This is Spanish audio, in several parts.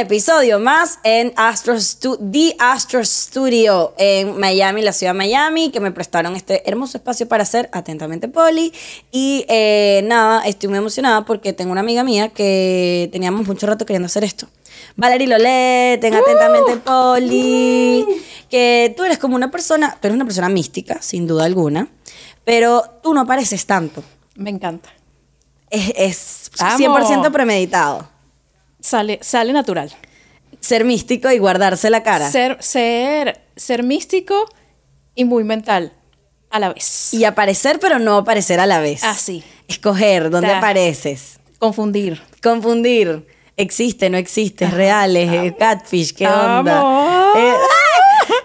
episodio más en Astro Stu- The Astro Studio en Miami, la ciudad de Miami, que me prestaron este hermoso espacio para hacer atentamente Poli. Y eh, nada, estoy muy emocionada porque tengo una amiga mía que teníamos mucho rato queriendo hacer esto. Valerie Lolet, en Atentamente Poli, que tú eres como una persona, tú eres una persona mística, sin duda alguna, pero tú no pareces tanto. Me encanta. Es, es Amo. 100% premeditado. Sale, sale natural. Ser místico y guardarse la cara. Ser, ser, ser místico y muy mental a la vez. Y aparecer, pero no aparecer a la vez. Así. Escoger dónde Ta. apareces. Confundir. Confundir. Existe, no existe, es real, es eh, catfish, qué onda. Eh, ¡ay!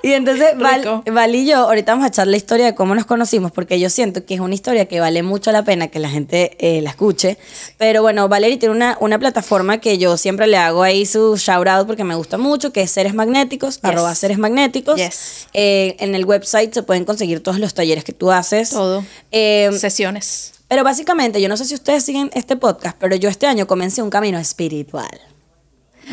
Y entonces Val, y yo, ahorita vamos a echar la historia de cómo nos conocimos, porque yo siento que es una historia que vale mucho la pena que la gente eh, la escuche. Pero bueno, Valerie tiene una, una plataforma que yo siempre le hago ahí su shout out porque me gusta mucho, que es Seres Magnéticos, arroba Seres Magnéticos. Yes. Eh, en el website se pueden conseguir todos los talleres que tú haces. Todo. Eh, Sesiones. pero básicamente, yo no sé si ustedes siguen este podcast, pero yo este año comencé un camino espiritual.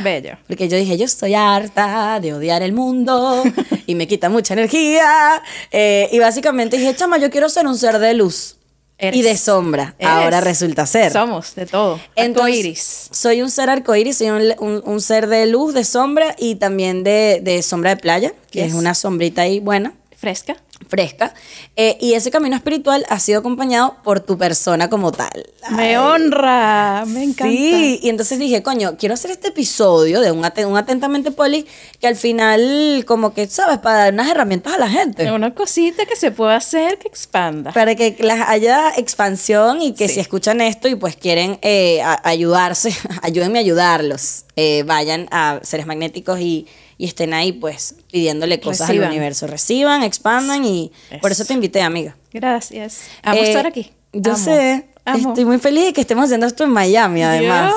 Bello. Porque yo dije, yo estoy harta de odiar el mundo y me quita mucha energía. Eh, y básicamente dije, chama, yo quiero ser un ser de luz Eres. y de sombra. Eres. Ahora resulta ser. Somos de todo. Entonces, Arcoíris. Soy un ser arcoíris, soy un, un- un ser de luz, de sombra y también de, de sombra de playa, que Yes. es una sombrita ahí buena Fresca. Fresca. Eh, y ese camino espiritual ha sido acompañado por tu persona como tal. Me honra. Me encanta. Sí, y entonces dije, coño, quiero hacer este episodio de un, aten- un Atentamente Poli que al final, como que, ¿sabes? Para dar unas herramientas a la gente. Una cosita que se puede hacer que expanda. Para que las haya expansión y que si escuchan esto y pues quieren eh, ayudarse, ayúdenme a ayudarlos. Eh, vayan a seres magnéticos y, y estén ahí pues pidiéndole cosas Reciban. al universo. Reciban, expandan y por eso te invité, amiga. Gracias. Amo Eh, estar aquí. Yo Amo. sé. Amo. Estoy muy feliz de que estemos haciendo esto en Miami, además.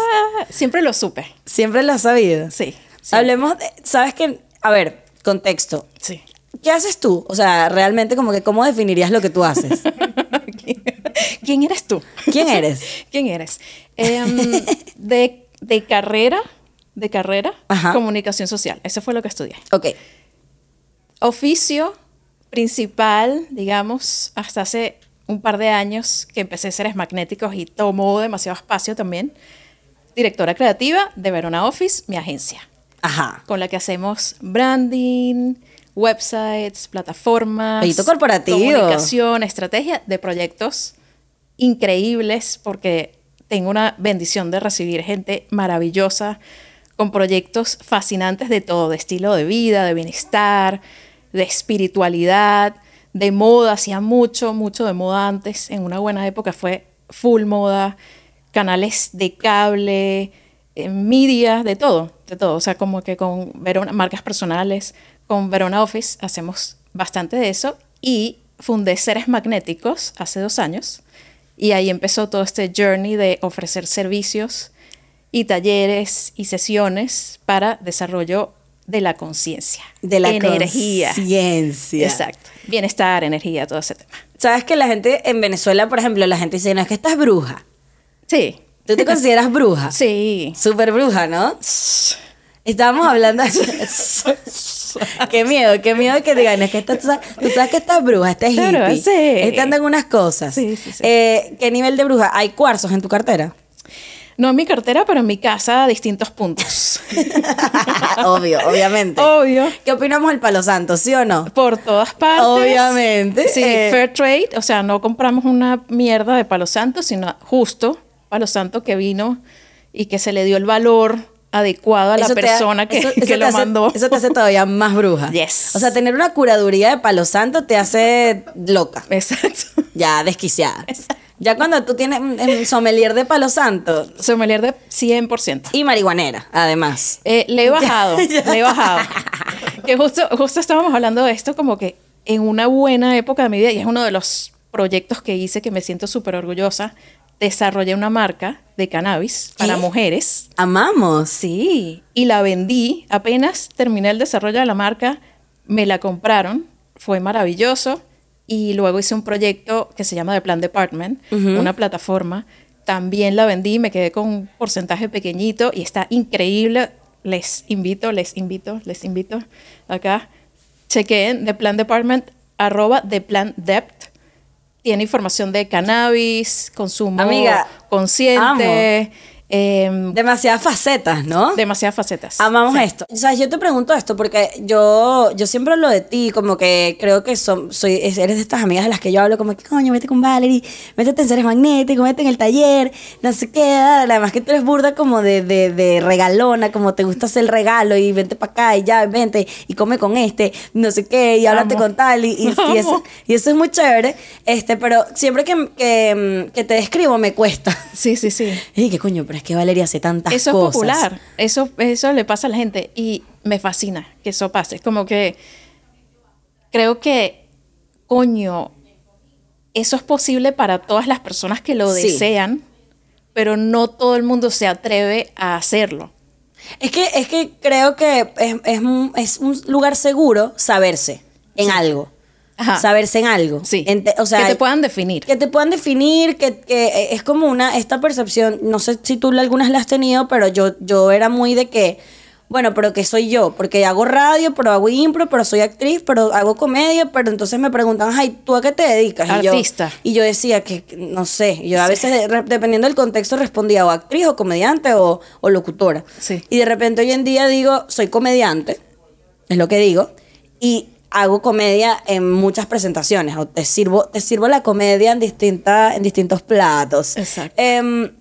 Siempre lo supe. Siempre lo has sabido. Sí. sí. Hablemos de, ¿sabes qué? A ver, contexto. Sí. ¿Qué haces tú? O sea, realmente como que cómo definirías lo que tú haces. ¿Quién eres tú? ¿Quién eres? ¿Quién eres? Em, de, de carrera, de carrera, Ajá. comunicación social. Eso fue lo que estudié. Ok. Oficio principal, digamos, hasta hace un par de años que empecé a seres magnéticos y tomó demasiado espacio también. Directora creativa de Verona Office, mi agencia, Ajá. con la que hacemos branding, websites, plataformas, Proyecto corporativo. comunicación, estrategia de proyectos increíbles porque tengo una bendición de recibir gente maravillosa con proyectos fascinantes de todo, de estilo de vida, de bienestar, de espiritualidad, de moda, hacía mucho, mucho de moda antes, en una buena época fue full moda, canales de cable, eh, media, de todo, de todo, o sea, como que con Verona, marcas personales, con Verona Office hacemos bastante de eso. Y fundé Seres Magnéticos hace dos años. Y ahí empezó todo este journey de ofrecer servicios y talleres y sesiones para desarrollo de la conciencia. De la energía. conciencia. Exacto. Bienestar, energía, todo ese tema. ¿Sabes que la gente en Venezuela, por ejemplo, la gente dice, no, es que estás bruja? Sí. ¿Tú te consideras bruja? Sí. Súper bruja, ¿no? Estábamos hablando qué miedo, qué miedo que digan, es que esta- tú sabes, tú sabes que esta es bruja, esta es Claro, hippie, sí. esta anda en unas cosas. Sí, sí, sí. Eh, ¿Qué nivel de bruja? ¿Hay cuarzos en tu cartera? No en mi cartera, pero en mi casa a distintos puntos. Obvio, obviamente. Obvio. ¿Qué opinamos del palo santo, sí o no? Por todas partes. Obviamente. Sí, Eh, fair trade. O sea, no compramos una mierda de palo santo, sino justo palo santo que vino y que se le dio el valor adecuado a la Eso persona que, eso- que eso te lo hace- mandó. Eso te hace todavía más bruja. Yes. O sea, tener una curaduría de palo santo te hace loca. Exacto. Ya desquiciada. Exacto. Ya cuando tú tienes un sommelier de palo santo Sommelier de 100%. y marihuanera, además. Eh, le he bajado, Ya. le he bajado. Que justo, justo estábamos hablando de esto como que en una buena época de mi vida, y es uno de los proyectos que hice que me siento súper orgullosa, desarrollé una marca de cannabis para mujeres. Amamos. Sí, y la vendí. Apenas terminé el desarrollo de la marca, me la compraron, fue maravilloso. Y luego hice un proyecto que se llama The Plan Department, una plataforma. También la vendí, me quedé con un porcentaje pequeñito y está increíble. les invito, les invito, les invito acá. Chequeen The Plan Department, arroba The Plan Dept. Tiene información de cannabis, consumo Amiga, consciente. Em, Demasiadas facetas, ¿no? demasiadas facetas. Amamos Sí. esto. O sea, yo te pregunto esto porque yo, yo siempre hablo de ti, como que creo que son, soy, es- eres de estas amigas de las que yo hablo, como que coño, vete con Valerie, métete en seres magnéticos, métete en el taller, no sé qué. Además que tú eres burda como de, de, de regalona, como te gusta hacer el regalo y vente para acá y ya, vente y come con este, no sé qué, y háblate con tal. Y, y, y eso, y eso es muy chévere. Este, pero siempre que, que, que te describo me cuesta. Sí, sí, sí. Y qué coño, pero es que Valeria hace tantas Eso cosas. es popular, eso, eso le pasa a la gente y me fascina que eso pase. Como que creo que, coño, eso es posible para todas las personas que lo Sí. desean, pero no todo el mundo se atreve a hacerlo. Es que, es que creo que es, es un, es un lugar seguro saberse en algo. Ajá. Saberse en algo. Sí. Ente- o sea, que te puedan definir. que te puedan definir, que, que eh, es como una, esta percepción, no sé si tú algunas la has tenido, pero yo, yo era muy de que, bueno, pero que soy yo, porque hago radio, pero hago impro, pero soy actriz, pero hago comedia, pero entonces me preguntan, ay, ¿tú a qué te dedicas? Y yo- Artista. Y yo, decía que, no sé, yo a veces, de- dependiendo del contexto, respondía o actriz, o comediante, o, o locutora. Sí. Y de repente hoy en día digo, soy comediante, es lo que digo, y hago comedia en muchas presentaciones, o te sirvo, te sirvo la comedia en, distinta, en distintos platos. Exacto. Em,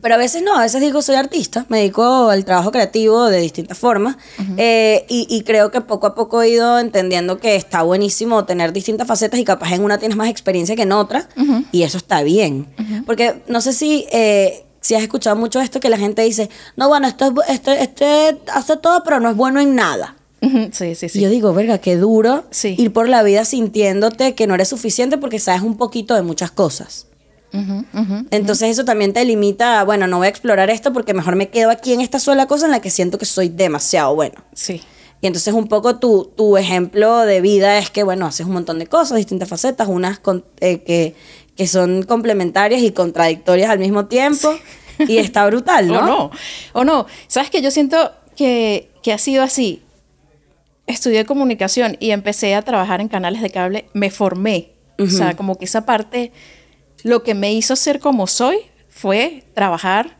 pero a veces no, a veces digo soy artista, me dedico al trabajo creativo de distintas formas eh, y, y creo que poco a poco he ido entendiendo que está buenísimo tener distintas facetas y capaz en una tienes más experiencia que en otra y eso está bien. Porque no sé si, eh, si has escuchado mucho esto que la gente dice, no, bueno, esto este, este hace todo pero no es bueno en nada. Ujú, Sí, sí, Y sí. yo digo, verga, qué duro Sí. ir por la vida sintiéndote que no eres suficiente porque sabes un poquito de muchas cosas. Ujú, ujú. Entonces eso también te limita, a, bueno, no voy a explorar esto porque mejor me quedo aquí en esta sola cosa en la que siento que soy demasiado bueno. Sí. Y entonces un poco tu, tu ejemplo de vida es que, bueno, haces un montón de cosas, distintas facetas, unas con- eh, que, que son complementarias y contradictorias al mismo tiempo. Y está brutal, ¿no? O no. O no. ¿Sabes que Yo siento que, que ha sido así. Estudié comunicación y empecé a trabajar en canales de cable. Me formé. O sea, como que esa parte, lo que me hizo ser como soy fue trabajar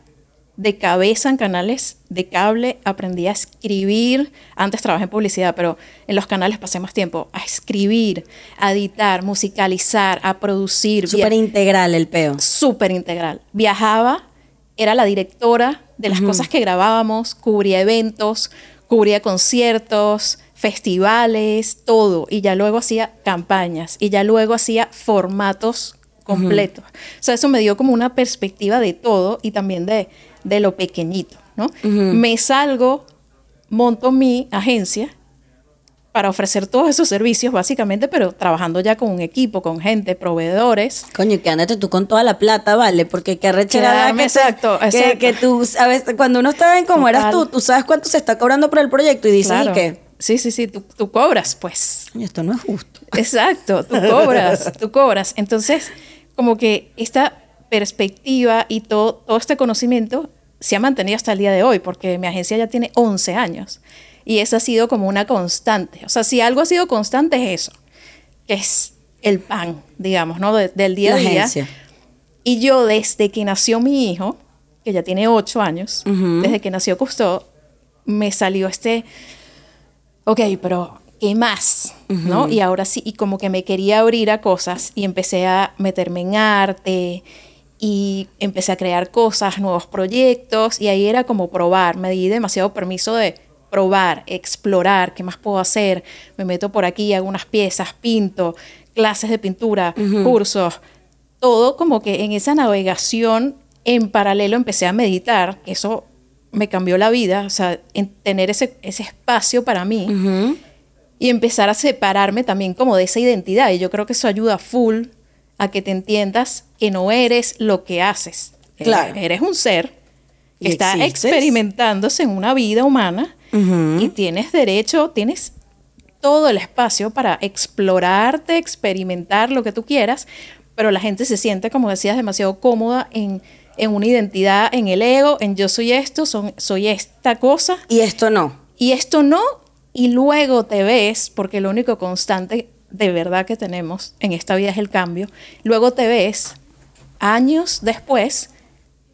de cabeza en canales de cable. Aprendí a escribir. Antes trabajé en publicidad, pero en los canales pasé más tiempo. A escribir, a editar, musicalizar, a producir. Súper integral el peo. súper integral. Viajaba, era la directora de las cosas que grabábamos, cubría eventos, cubría conciertos, festivales, todo. Y ya luego hacía campañas y ya luego hacía formatos completos. O sea, eso me dio como una perspectiva de todo y también de, de lo pequeñito, ¿no? Me salgo, monto mi agencia para ofrecer todos esos servicios, básicamente, pero trabajando ya con un equipo, con gente, proveedores. Coño, que andate tú con toda la plata, ¿vale? Porque qué arrechera que, te- exacto, que, exacto. que tú, a veces, cuando uno está en como eras tú, tú sabes cuánto se está cobrando por el proyecto y dices, Claro. ¿y qué? Sí, sí, sí, tú, tú cobras, pues. Esto no es justo. Exacto, tú cobras, tú cobras. Entonces, como que esta perspectiva y todo, todo este conocimiento se ha mantenido hasta el día de hoy, porque mi agencia ya tiene 11 años. Y esa ha sido como una constante. O sea, si algo ha sido constante es eso, que es el pan, digamos, ¿no? De- del día a día. agencia. Y yo desde que nació mi hijo, que ya tiene 8 años, desde que nació Cousteau, me salió este, ok, pero ¿qué más? ¿No? Y ahora sí, y como que me quería abrir a cosas y empecé a meterme en arte y empecé a crear cosas, nuevos proyectos y ahí era como probar, me di demasiado permiso de probar, explorar, qué más puedo hacer, me meto por aquí, hago unas piezas, pinto, clases de pintura, cursos, todo como que en esa navegación en paralelo empecé a meditar, eso me cambió la vida, o sea, en tener ese, ese espacio para mí y empezar a separarme también como de esa identidad. Y yo creo que eso ayuda full a que te entiendas que no eres lo que haces. Claro. Eres un ser que está existes. experimentándose en una vida humana y tienes derecho, tienes todo el espacio para explorarte, experimentar lo que tú quieras, pero la gente se siente, como decías, demasiado cómoda en en una identidad, en el ego, en yo soy esto, son, soy esta cosa, Y esto no. y esto no, y luego te ves, porque lo único constante de verdad que tenemos en esta vida es el cambio, luego te ves años después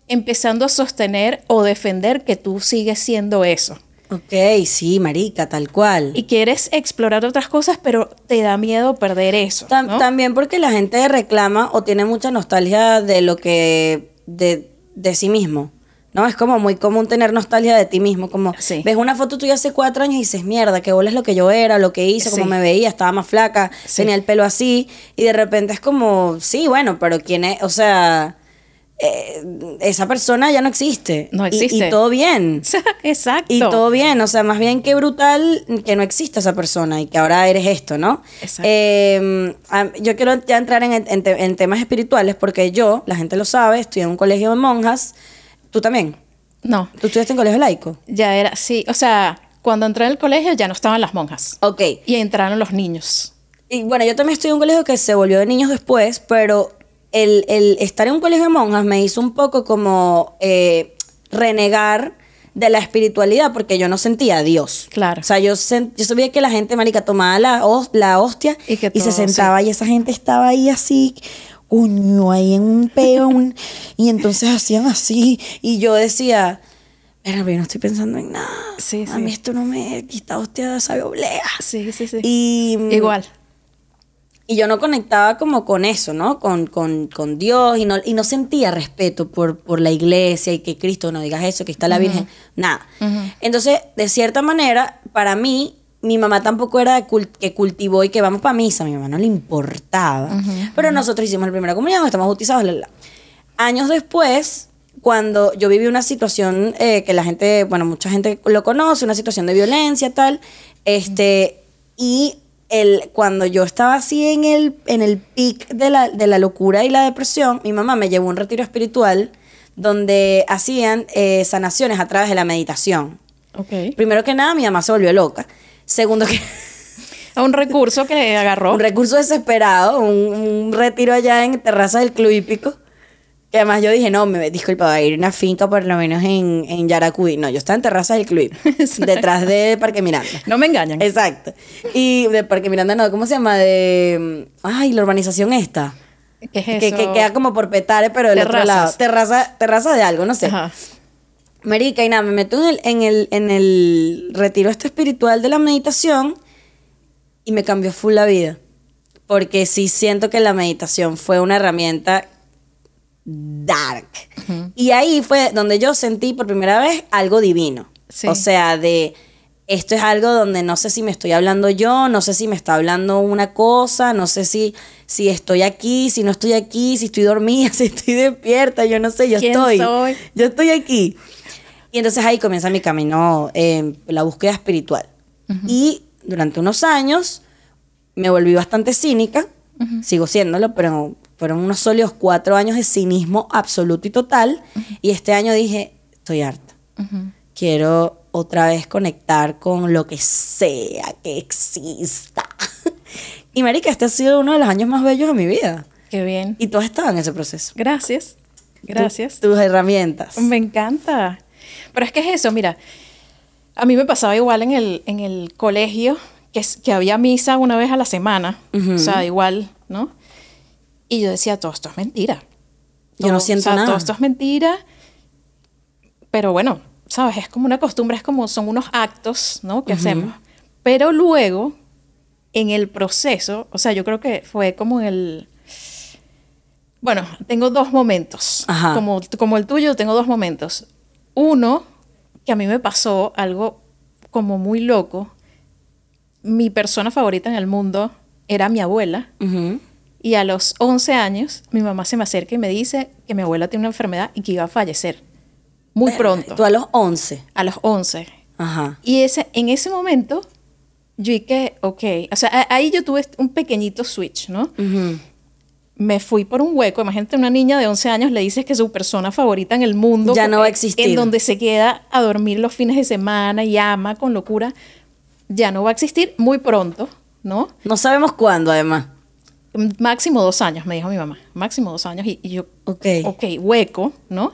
empezando a sostener o defender que tú sigues siendo eso. Ok, sí, marica, tal cual. Y quieres explorar otras cosas, pero te da miedo perder eso. ¿no? También porque la gente reclama o tiene mucha nostalgia de lo que. De, de sí mismo. ¿No? Es como muy común tener nostalgia de ti mismo. Como Sí. ves una foto tuya hace cuatro años y dices, mierda, que bola es lo que yo era, lo que hice, Sí. cómo me veía, estaba más flaca, Sí. tenía el pelo así. Y de repente es como, sí, bueno, pero quién es, o sea, eh, esa persona ya no existe. No existe. Y, todo bien. Exacto. Y todo bien, o sea, más bien que brutal que no exista esa persona y que ahora eres esto, ¿no? Exacto. Eh, yo quiero ya entrar en, en te- en temas espirituales porque yo, la gente lo sabe, estudié en un colegio de monjas. ¿Tú también? No, ¿Tú estudiaste en colegio laico? ya era, sí, o sea, cuando entré en el colegio ya no estaban las monjas Ok. y entraron los niños. Y bueno, yo también estudié en un colegio que se volvió de niños después, pero el, el estar en un colegio de monjas me hizo un poco como eh, renegar de la espiritualidad porque yo no sentía a Dios. Claro. O sea, yo, sen- yo sabía que la gente, marica, tomaba la, la hostia Y y, que se todo, sentaba y esa gente estaba ahí así, coño, ahí en un peo, un- y entonces hacían así y yo decía... Pero yo no estoy pensando en nada. Sí, A sí. mí esto no me quita hostia, sabe oblea. Sí, sí, sí. Y Igual. Y yo no conectaba como con eso, ¿no? Con, con, con Dios y no, y no sentía respeto por, por la iglesia y que Cristo no digas eso, que está la Virgen, nada. Entonces, de cierta manera, para mí, mi mamá tampoco era de que cultivó y que vamos para misa, a mi mamá no le importaba. Pero nosotros hicimos la primera comunión, estamos bautizados, la, la, la. Años después, cuando yo viví una situación eh, que la gente, bueno, mucha gente lo conoce, una situación de violencia, tal, este, y el, cuando yo estaba así en el, en el pic de la, de la locura y la depresión, mi mamá me llevó a un retiro espiritual donde hacían eh, sanaciones a través de la meditación. Ok. Primero que nada, mi mamá se volvió loca. Segundo que Un recurso que agarró. un recurso desesperado, un, un retiro allá en terraza del Club Hípico. Además yo dije, no, me disculpa, va a ir a una finca por lo menos en, en Yaracuy. No, yo estaba en terraza del Club detrás de Parque Miranda. No me engañan. Exacto. Y de Parque Miranda, no, ¿cómo se llama? De. Ay, la urbanización esta. ¿Qué es Que, eso? que queda como por Petare, pero del otro Terrazas. lado. Terraza, terraza de algo, no sé. Ajá. Marica, y nada, me meto en el, en el, en el retiro este espiritual de la meditación y me cambió full la vida. Porque sí siento que la meditación fue una herramienta dark. Y ahí fue donde yo sentí por primera vez algo divino. Sí. O sea, de esto es algo donde no sé si me estoy hablando yo, no sé si me está hablando una cosa, no sé si, si estoy aquí, si no estoy aquí, si estoy dormida, si estoy despierta, yo no sé, yo ¿Quién estoy. soy? Yo estoy aquí. Y entonces ahí comienza mi camino, eh, la búsqueda espiritual. Y durante unos años me volví bastante cínica, sigo siéndolo, pero fueron unos sólidos cuatro años de cinismo absoluto y total. Y este año dije, estoy harta. Quiero otra vez conectar con lo que sea que exista. y marica, este ha sido uno de los años más bellos de mi vida. Qué bien. Y tú has estado en ese proceso. Gracias. Gracias. Tu- tus herramientas. Me encanta. Pero es que es eso, mira, a mí me pasaba igual en el, en el colegio, que, que había misa una vez a la semana, o sea, igual, ¿no? Y yo decía, todo esto es mentira. Yo no siento o sea, nada. Todo esto es mentira, pero bueno, ¿sabes? Es como una costumbre, es como son unos actos, ¿no? Que hacemos. Pero luego, en el proceso, o sea, yo creo que fue como el... Bueno, tengo dos momentos. Ajá. Como, como el tuyo, tengo dos momentos. Uno, que a mí me pasó algo como muy loco. Mi persona favorita en el mundo era mi abuela. Ujú. Y a los 11 años, mi mamá se me acerca y me dice que mi abuela tiene una enfermedad y que iba a fallecer. Muy pronto. Tú a los 11. A los 11. Ajá. Y ese, en ese momento, yo dije, ok. O sea, a- ahí yo tuve un pequeñito switch, ¿no? Me fui por un hueco. Imagínate, una niña de 11 años le dices que su persona favorita en el mundo Ya no va a existir. En donde se queda a dormir los fines de semana y ama con locura, ya no va a existir muy pronto, ¿no? No sabemos cuándo, además. Máximo dos años, me dijo mi mamá, máximo dos años. Y, y yo, Ok. ok, hueco, ¿no?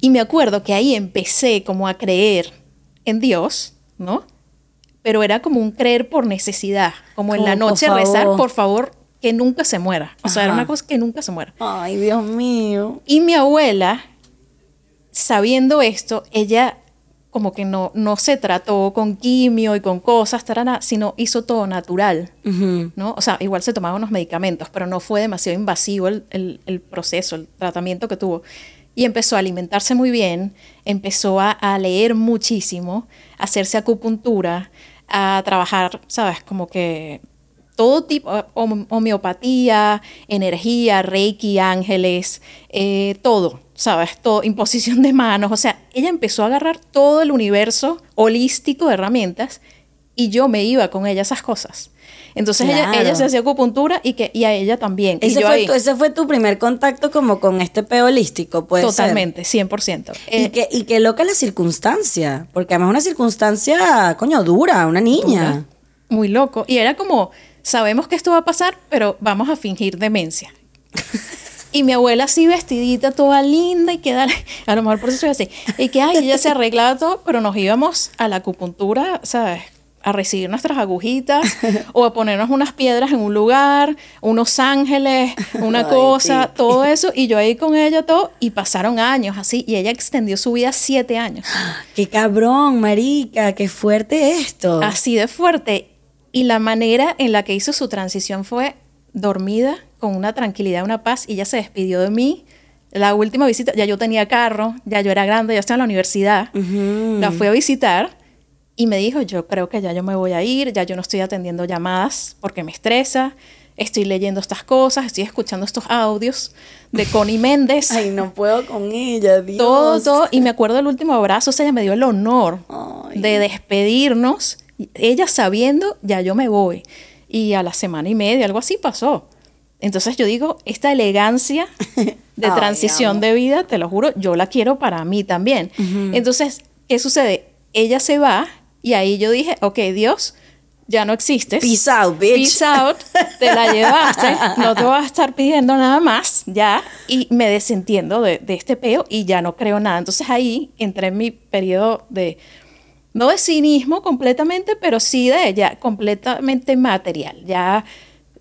Y me acuerdo que ahí empecé como a creer en Dios, ¿no? Pero era como un creer por necesidad, como en la por noche rezar, favor. por favor, que nunca se muera. O sea, era una cosa que nunca se muera. Ay, Dios mío. Y mi abuela, sabiendo esto, ella como que no, no se trató con quimio y con cosas, tarana, sino hizo todo natural. ¿no? O sea, igual se tomaba unos medicamentos, pero no fue demasiado invasivo el, el- el proceso, el tratamiento que tuvo. Y empezó a alimentarse muy bien, empezó a, a leer muchísimo, a hacerse acupuntura, a trabajar, ¿sabes? Como que todo tipo, hom- homeopatía, energía, reiki, ángeles, eh, todo, ¿sabes? Todo, imposición de manos. O sea, ella empezó a agarrar todo el universo holístico de herramientas y yo me iba con ella a esas cosas. Entonces ella, Claro. ella se hacía acupuntura y, que, y a ella también. Y Ese yo fue, ahí, tu, ese fue tu primer contacto como con este peo holístico, puede ser. totalmente, 100%. Y Eh, que, y que loca la circunstancia, porque además es una circunstancia, coño, dura, una niña. Muy loco. Y era como, sabemos que esto va a pasar, pero vamos a fingir demencia. Y mi abuela así vestidita, toda linda y que dale, a lo mejor por eso soy así. Y que, ay, ella se arreglaba todo, pero nos íbamos a la acupuntura, ¿sabes? A recibir nuestras agujitas o a ponernos unas piedras en un lugar, unos ángeles, una Ay, cosa, todo eso. Y yo ahí con ella todo, y pasaron años así, y ella extendió su vida siete años. Qué cabrón, marica, qué fuerte esto. Así de fuerte. Y la manera en la que hizo su transición fue dormida, con una tranquilidad, una paz, y ella se despidió de mí. La última visita, ya yo tenía carro, ya yo era grande, ya estaba en la universidad. La fui a visitar y me dijo, yo creo que ya yo me voy a ir, ya yo no estoy atendiendo llamadas porque me estresa, estoy leyendo estas cosas, estoy escuchando estos audios de Connie Méndez. Ay, no puedo con ella, Dios. Todo, todo. Y me acuerdo del último abrazo, o sea, ella me dio el honor Ay. de despedirnos. Ella sabiendo, ya yo me voy. Y a la semana y media, algo así pasó. Entonces yo digo, esta elegancia de transición de vida, te lo juro, yo la quiero para mí también. Entonces, ¿qué sucede? Ella se va y ahí yo dije, ok, Dios, ya no existes. Peace out, bitch. Peace out, te la llevaste, no te vas a estar pidiendo nada más, ya, y me desentiendo de, de este peo y ya no creo nada. Entonces ahí entré en mi periodo de, no de cinismo completamente, pero sí de ya completamente material, ya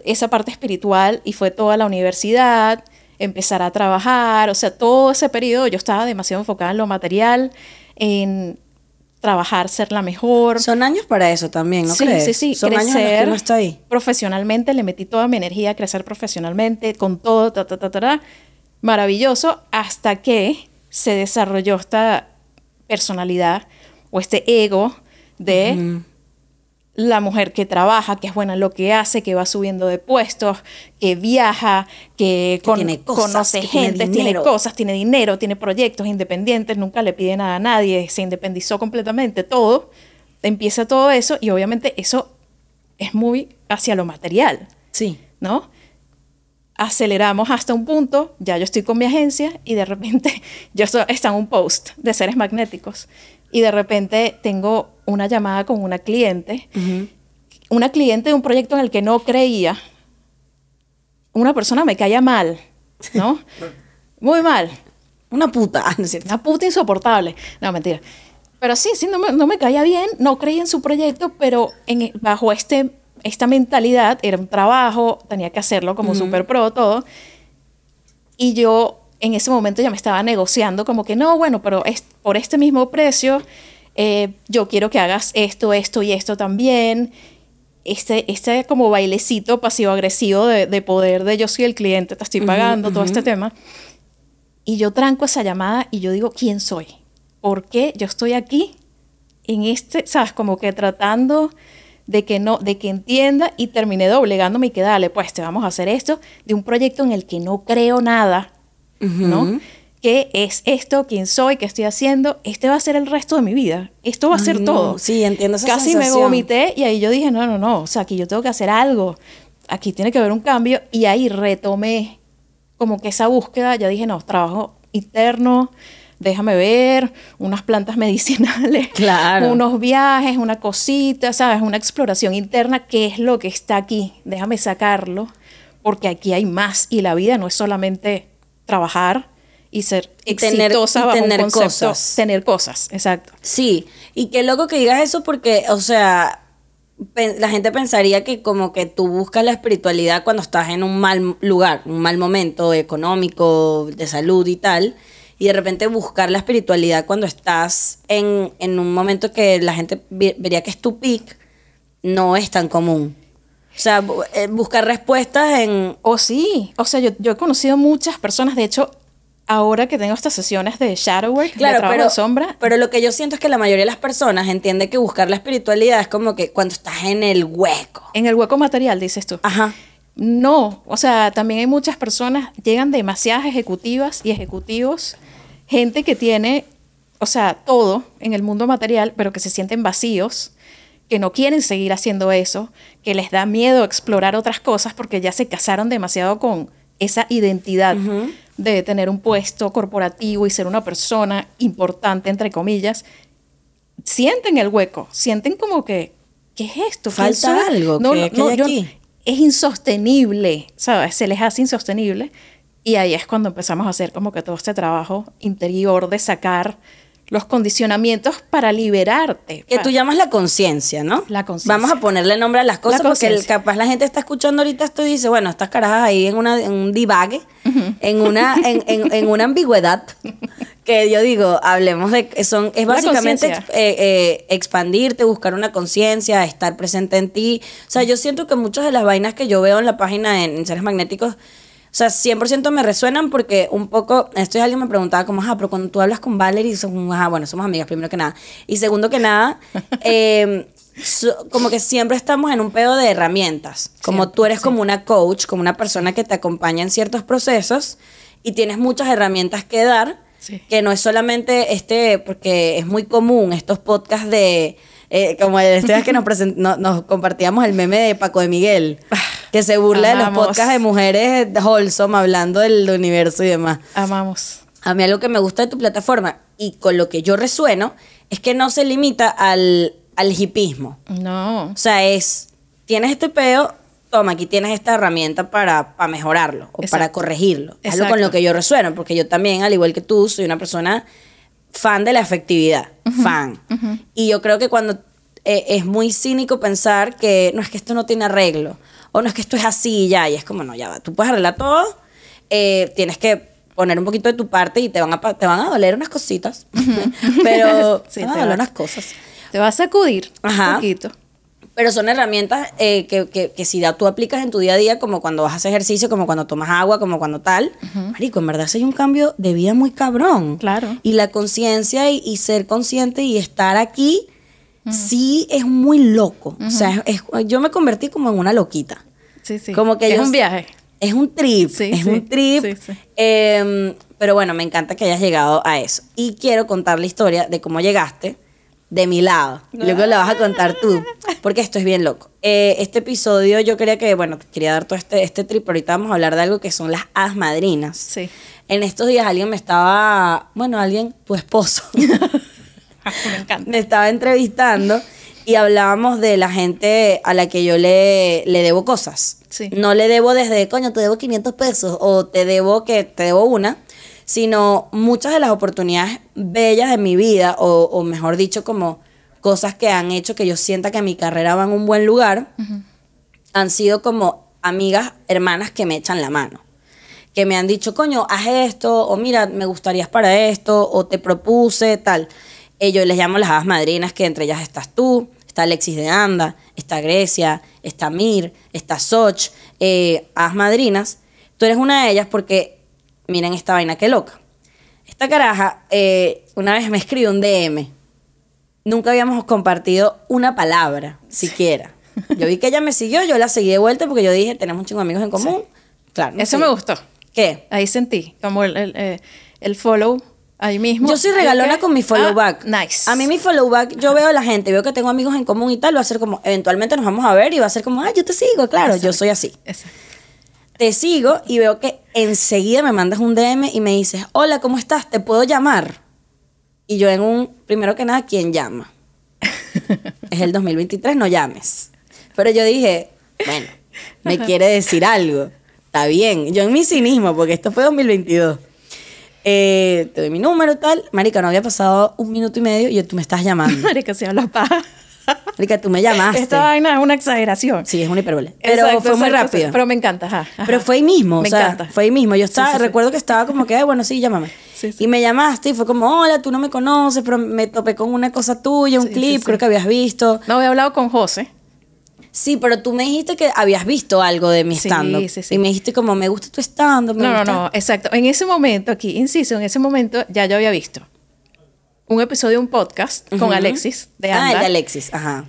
esa parte espiritual y fue toda la universidad, empezar a trabajar, o sea, todo ese periodo yo estaba demasiado enfocada en lo material, en trabajar, ser la mejor. Son años para eso también, ¿no sí, crees? sí, sí, Son años en los que crecer uno está ahí. profesionalmente, le metí toda mi energía a crecer profesionalmente, con todo, ta, ta, ta, ta, ta. maravilloso, hasta que se desarrolló esta personalidad o este ego de la mujer que trabaja, que es buena en lo que hace, que va subiendo de puestos, que viaja, que, con- tiene cosas, conoce que gente, tiene, cosas, tiene dinero, tiene proyectos independientes, nunca le pide nada a nadie, se independizó completamente, todo. Empieza todo eso y obviamente eso es muy hacia lo material, Sí. ¿no? Aceleramos hasta un punto, ya yo estoy con mi agencia y de repente yo estoy, está en un post de seres magnéticos y de repente tengo una llamada con una cliente, una cliente de un proyecto en el que no creía, una persona me caía mal, ¿no? Muy mal, Una puta, ¿no es cierto? una puta insoportable. No, mentira. Pero sí, sí, no me, no me caía bien, no creía en su proyecto, pero en, bajo este, esta mentalidad era un trabajo, tenía que hacerlo como super pro, todo. Y yo en ese momento ya me estaba negociando como que no, bueno, pero es por este mismo precio, eh, yo quiero que hagas esto, esto y esto también. Este, este como bailecito pasivo-agresivo de, de poder de yo soy el cliente, te estoy pagando, todo este tema. Y yo tranco esa llamada y yo digo, ¿quién soy? ¿Por qué yo estoy aquí en este, sabes, como que tratando de que no, de que entienda y terminé doblegándome y que dale, pues te vamos a hacer esto de un proyecto en el que no creo nada, ¿no? ¿Qué es esto? ¿Quién soy? ¿Qué estoy haciendo? Este va a ser el resto de mi vida. Esto va a ser no. todo. Sí, entiendo esa Casi me sensación. vomité y ahí yo dije, no, no, no, o sea, aquí yo tengo que hacer algo. Aquí tiene que haber un cambio y ahí retomé como que esa búsqueda, ya dije, no, trabajo interno, déjame ver, unas plantas medicinales, Claro. unos viajes, una cosita, ¿sabes? Una exploración interna, ¿qué es lo que está aquí? Déjame sacarlo porque aquí hay más y la vida no es solamente trabajar y ser Y tener- exitosa y bajo un tener concepto- cosas. Tener cosas, exacto. Sí, y qué loco que digas eso porque, o sea, la gente pensaría que como que tú buscas la espiritualidad cuando estás en un mal lugar, un mal momento económico, de salud y tal, y de repente buscar la espiritualidad cuando estás en, en un momento que la gente vería que es tu peak, no es tan común. O sea, eh, buscar respuestas en... O sí, o sea, yo, yo he conocido muchas personas, de hecho, ahora que tengo estas sesiones de shadow work, de Claro, trabajo pero, de sombra, pero lo que yo siento es que la mayoría de las personas entiende que buscar la espiritualidad es como que cuando estás en el hueco. en el hueco material, dices tú. Ajá. No, o sea, también hay muchas personas, llegan demasiadas ejecutivas y ejecutivos, gente que tiene, o sea, todo en el mundo material, pero que se sienten vacíos, que no quieren seguir haciendo eso, que les da miedo explorar otras cosas porque ya se casaron demasiado con esa identidad de tener un puesto corporativo y ser una persona importante, entre comillas, sienten el hueco, sienten como que, ¿qué es esto? ¿Quién Falta soy? algo, ¿qué- qué hay yo- aquí? es insostenible, ¿sabes? Se les hace insostenible. Y ahí es cuando empezamos a hacer como que todo este trabajo interior de sacar los condicionamientos para liberarte. Que tú llamas la conciencia, ¿no? La conciencia. Vamos a ponerle nombre a las cosas La porque el- capaz la gente está escuchando ahorita esto y dice, bueno, estas carajas ahí en, una, en un divague, en, una, en, en- en una ambigüedad. Que yo digo, hablemos de. Son, es básicamente eh, eh, expandirte, buscar una conciencia, estar presente en ti. O sea, yo siento que muchas de las vainas que yo veo en la página en, en Seres Magnéticos, sea, 100% me resuenan porque un poco. Esto alguien me preguntaba, como, ah, pero cuando tú hablas con Valerie, son, ah, bueno, somos amigas primero que nada. Y segundo que nada, eh, so- como que siempre estamos en un pedo de herramientas. Como tú eres como una coach, como una persona que te acompaña en ciertos procesos y tienes muchas herramientas que dar Sí. que no es solamente este, porque es muy común estos podcasts de, eh, como el este que nos, present- no- nos compartíamos el meme de Paco de Miguel, que se burla de los podcasts de mujeres wholesome hablando del universo y demás. Amamos. A mí algo que me gusta de tu plataforma y con lo que yo resueno es que no se limita al, al hipismo. No. O sea, es, tienes este peo, toma, aquí tienes esta herramienta para, para mejorarlo o para corregirlo. Es algo con lo que yo resueno, porque yo también, al igual que tú, soy una persona fan de la efectividad, fan. Y yo creo que cuando eh, es muy cínico pensar que no es que esto no tiene arreglo, o no es que esto es así y ya, y es como, no, ya va, tú puedes arreglar todo, eh, tienes que poner un poquito de tu parte y te van a, te van a doler unas cositas, pero Sí, te van a doler unas cosas. Te va a sacudir Ajá. un poquito. Pero son herramientas eh, que, que, que si da, tú aplicas en tu día a día, como cuando vas a hacer ejercicio, como cuando tomas agua, como cuando tal. Marico, en verdad sí hay un cambio de vida muy cabrón. Claro. Y la conciencia y, y ser consciente y estar aquí, sí es muy loco. O sea, es- es- yo me convertí como en una loquita. Sí, sí. Como que es un viaje. Es un trip, Sí, es sí, un trip. sí, sí. Em, pero bueno, me encanta que hayas llegado a eso. Y quiero contar la historia de cómo llegaste de mi lado. Luego la vas a contar tú, porque esto es bien loco. Eh, este episodio yo quería que, bueno, quería dar todo este, este trip, pero ahorita vamos a hablar de algo que son las hadas madrinas. Sí. En estos días alguien me estaba, bueno, alguien, tu esposo, Me encanta. me estaba entrevistando y hablábamos de la gente a la que yo le, le debo cosas. Sí. No le debo desde, coño, te debo 500 pesos o te debo que te debo una, sino muchas de las oportunidades bellas de mi vida o, o mejor dicho como cosas que han hecho que yo sienta que mi carrera va en un buen lugar, han sido como amigas, hermanas que me echan la mano que me han dicho, coño, haz esto, o mira, me gustarías para esto, o te propuse, tal. Eh, yo les llamo las hadas madrinas, que entre ellas estás tú, está Alexis de Anda, está Grecia, está Mir, está Soch, eh, hadas madrinas. Tú eres una de ellas porque, miren esta vaina, qué loca. Esta caraja eh, una vez me escribió un DM. Nunca habíamos compartido una palabra, siquiera. Yo vi que ella me siguió, yo la seguí de vuelta porque yo dije, tenemos un chingo de amigos en común. Claro. Eso sí. me gustó. ¿Qué? Ahí sentí como el, el, eh, el follow ahí mismo. Yo soy regalona ¿Qué? con mi follow Ah, back. nice. A mí mi follow back, yo veo a la gente, veo que tengo amigos en común y tal, va a ser como, eventualmente nos vamos a ver y va a ser como, ah, yo te sigo, claro, yo Exacto. soy así. Exacto. Te sigo y veo que enseguida me mandas un DM y me dices, hola, ¿cómo estás? ¿Te puedo llamar? Y yo en un, primero que nada, ¿quién llama? es el 2023, no llames. Pero yo dije, bueno, me quiere decir algo. está bien. Yo en mi cinismo, porque esto fue 2022. Eh, te doy mi número y tal. Marica, no había pasado un minuto y medio y tú me estás llamando. Marica, se habla paja. Marica, tú me llamaste. Esta vaina es una exageración. Sí, es una hipérbole. Pero Exacto, fue muy exacto, rápido. Pero me encanta, ajá, ajá. Pero fue ahí mismo, Me o sea, encanta. fue ahí mismo. Yo estaba, sí, sí. recuerdo que estaba como que, "Ay, bueno, sí, llámame. Y me llamaste y fue como, hola, tú no me conoces, pero me topé con una cosa tuya, un clip, creo que habías visto. No, he hablado con José. Sí, pero tú me dijiste que habías visto algo de mi Sí, stand-up. sí, sí. Y me dijiste como, me gusta tu stand-up, me No, no, gusta- no, exacto. En ese momento, aquí, insisto, en ese momento ya yo había visto un episodio de un podcast con. Alexis de Ah, el de Alexis, ajá.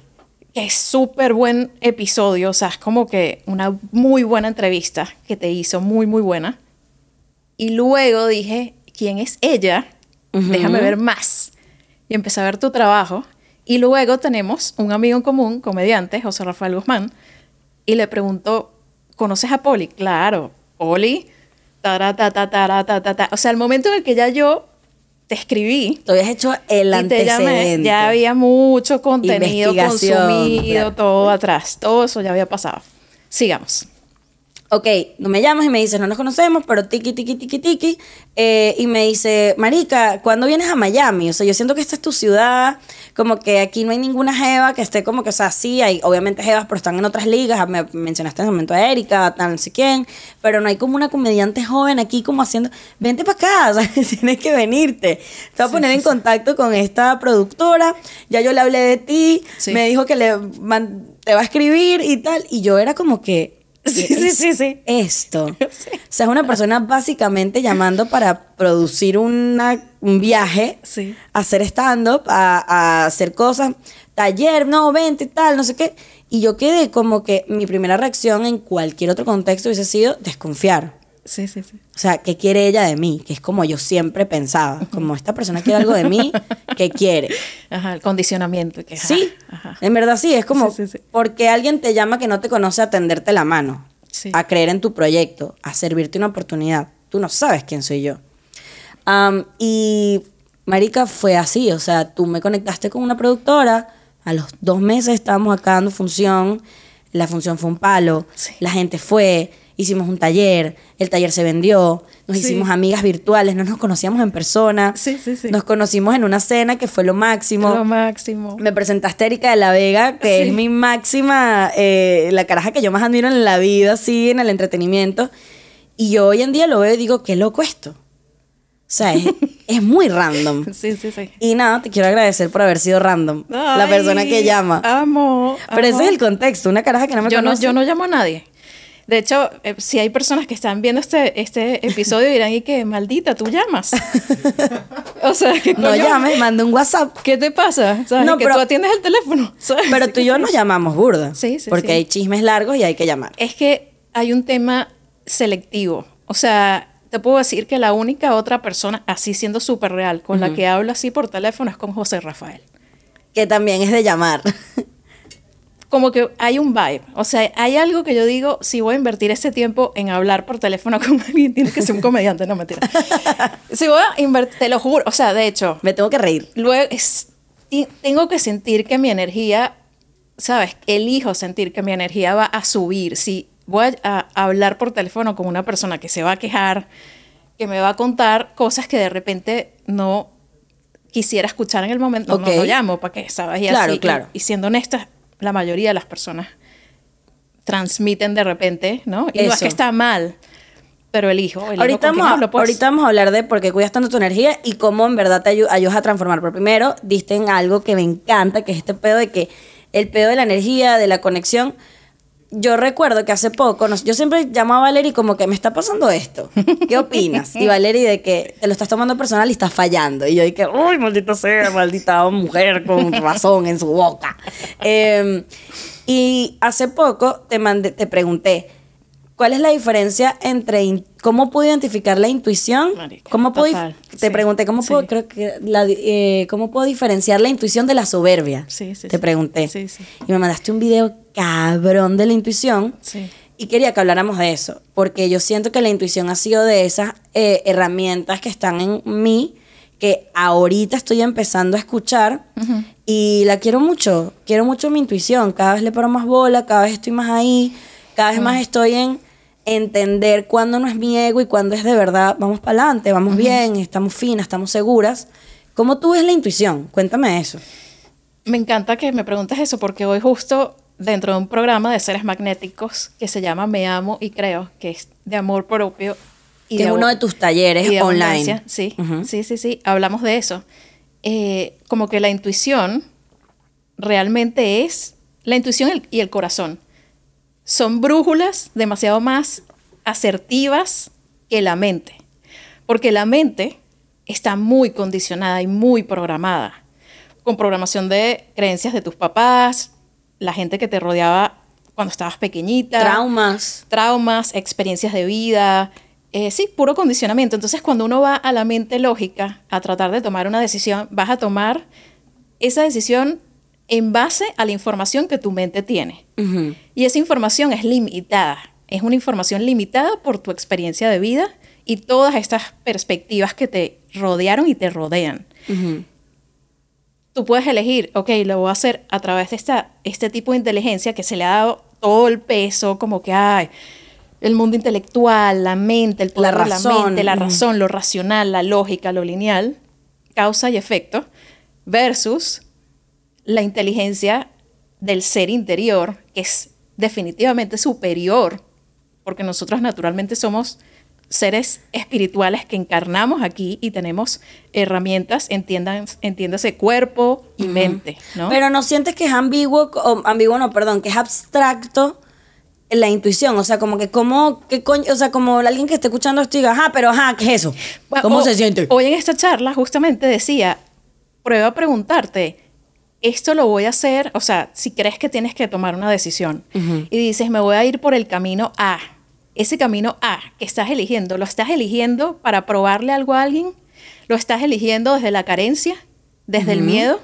que es súper buen episodio, o sea, es como que una muy buena entrevista que te hizo, muy, muy buena. Y luego dije, ¿quién es ella? Déjame ver más. Y empecé a ver tu trabajo. Y luego tenemos un amigo en común, comediante, José Rafael Guzmán, y le preguntó, ¿conoces a Poli? Claro, Poli. O sea, el momento en el que ya yo te escribí, Tú habías hecho el y te llamé, antecedente. ya había mucho contenido consumido, claro. todo atrás, todo eso ya había pasado. Sigamos. Ok, no me llamas y me dices, no nos conocemos, pero tiki, tiki, tiki, tiki. eh, y me dice, Marica, ¿cuándo vienes a Miami? O sea, yo siento que esta es tu ciudad, como que aquí no hay ninguna jeva que esté como que, o sea, sí, hay obviamente jevas, pero están en otras ligas. Me mencionaste en ese momento a Erika, tal, no sé quién, pero no hay como una comediante joven aquí como haciendo, vente para acá, o sea, tienes que venirte. Te voy a poner en contacto con esta productora, ya yo le hablé de ti, Sí. me dijo que le te va a escribir y tal, y yo era como que... Sí, ¿qué sí, sí, sí. Esto. O sea, es una persona básicamente llamando para producir una, un viaje, Sí. hacer stand-up, a, a hacer cosas, taller, no, vente, tal, no sé qué. Y yo quedé como que mi primera reacción en cualquier otro contexto hubiese sido desconfiar. Sí, sí, sí. O sea, ¿qué quiere ella de mí? Que es como yo siempre pensaba. Como esta persona quiere algo de mí, ¿qué quiere? Ajá, el condicionamiento. Que, ajá, Sí, Ajá. en verdad sí, es como Sí, sí, porque alguien te llama que no te conoce a tenderte la mano, a creer en tu proyecto, a servirte una oportunidad. Tú no sabes quién soy yo. Am, y Marica fue así, o sea, tú me conectaste con una productora, a los dos meses estábamos acá dando función, la función fue un palo, la gente fue, hicimos un taller, el taller se vendió, nos Sí. hicimos amigas virtuales, no nos conocíamos en persona, Sí, sí, sí. nos conocimos en una cena que fue lo máximo. Lo máximo. Me presentaste a Erika de la Vega, que Sí. es mi máxima, eh, la caraja que yo más admiro en la vida, así, en el entretenimiento. Y yo hoy en día lo veo y digo, qué loco esto. O sea, es, es muy random. Sí, sí, sí. Y nada, te quiero agradecer por haber sido random. la persona que llama. Amo. Pero ese es el contexto, una caraja que no me yo no, conoce. yo no llamo a nadie. De hecho, eh, si hay personas que están viendo este, este episodio dirán, y que maldita, tú llamas. o sea, ¿qué No llames, mande un WhatsApp. ¿Qué te pasa? ¿Sabes? No, que pero- tú atiendes el teléfono. ¿sabes? Pero tú y que yo nos llamamos burda. Sí, sí, Porque sí. hay chismes largos y hay que llamar. Es que hay un tema selectivo. O sea, te puedo decir que la única otra persona, así siendo súper real, con la que hablo así por teléfono es con José Rafael. Que también es de llamar. Como que hay un vibe. O sea, hay algo que yo digo, si voy a invertir ese tiempo en hablar por teléfono con alguien, tiene que ser un comediante, no mentira. si voy a invertir, te lo juro. O sea, de hecho, me tengo que reír. luego es- tengo que sentir que mi energía, ¿sabes? Elijo sentir que mi energía va a subir. Si voy a, a hablar por teléfono con una persona que se va a quejar, que me va a contar cosas que de repente no quisiera escuchar en el momento, no, Ok. no lo llamo, ¿para qué? ¿Sabes? Y Claro, así, y- claro. Y, siendo honesta, la mayoría de las personas transmiten de repente, ¿no? Y no es Eso. que está mal, pero elijo, elijo Ahorita vamos, hablo, pues. ahorita vamos a hablar de por qué cuidas tanto tu energía y cómo en verdad te ayu- ayudas a transformar. Pero primero, diste en algo que me encanta, que es este pedo de que el pedo de la energía, de la conexión. Yo recuerdo que hace poco, yo siempre llamo a Valerie como que me está pasando esto. ¿Qué opinas? Y Valerie de que te lo estás tomando personal y estás fallando. Y yo dije, uy, maldita sea, maldita mujer con razón en su boca. Eh, y hace poco te, mandé, te pregunté, ¿cuál es la diferencia entre cómo puedo identificar la intuición? Marica, ¿Cómo puedo, total, te sí, pregunté, ¿cómo sí. puedo, creo que la eh, ¿cómo puedo diferenciar la intuición de la soberbia? Sí, sí, Te pregunté. Sí, sí. Y me mandaste un video cabrón de la intuición. Sí. Y quería que habláramos de eso, porque yo siento que la intuición ha sido de esas eh, herramientas que están en mí, que ahorita estoy empezando a escuchar y la quiero mucho, quiero mucho mi intuición, cada vez le paro más bola, cada vez estoy más ahí, cada vez más estoy en, entender cuándo no es mi ego y cuándo es de verdad, vamos para adelante, vamos bien, estamos finas, estamos seguras. ¿Cómo tú ves la intuición? Cuéntame eso. Me encanta que me preguntes eso porque hoy justo dentro de un programa de seres magnéticos que se llama Me Amo y Creo, que es de amor propio. Y que es uno de tus talleres de online. Sí, sí, sí, sí. Hablamos de eso. Eh, como que la intuición realmente es la intuición y el corazón. Son brújulas demasiado más asertivas que la mente. Porque la mente está muy condicionada y muy programada. Con programación de creencias de tus papás, la gente que te rodeaba cuando estabas pequeñita. Traumas. Traumas, experiencias de vida. Eh, sí, puro condicionamiento. Entonces, cuando uno va a la mente lógica a tratar de tomar una decisión, vas a tomar esa decisión en base a la información que tu mente tiene. Y esa información es limitada. Es una información limitada por tu experiencia de vida y todas estas perspectivas que te rodearon y te rodean. Tú puedes elegir, ok, lo voy a hacer a través de esta, este tipo de inteligencia que se le ha dado todo el peso, como que hay el mundo intelectual, la mente, el poder La de la razón. mente, la razón, lo racional, la lógica, lo lineal, causa y efecto, versus la inteligencia del ser interior, que es definitivamente superior, porque nosotros naturalmente somos seres espirituales que encarnamos aquí y tenemos herramientas, entiendan, entiéndase cuerpo y mente, ¿no? Pero no sientes que es ambiguo, o ambiguo no, perdón, que es abstracto la intuición, o sea, como que como, qué coño, o sea, como alguien que esté escuchando esto diga, ajá, pero ajá, ¿qué es eso? ¿Cómo o- se siente? Hoy en esta charla justamente decía, prueba a preguntarte, esto lo voy a hacer, o sea, si crees que tienes que tomar una decisión y dices, me voy a ir por el camino A, ese camino A que estás eligiendo, ¿lo estás eligiendo para probarle algo a alguien? ¿Lo estás eligiendo desde la carencia? ¿Desde el miedo?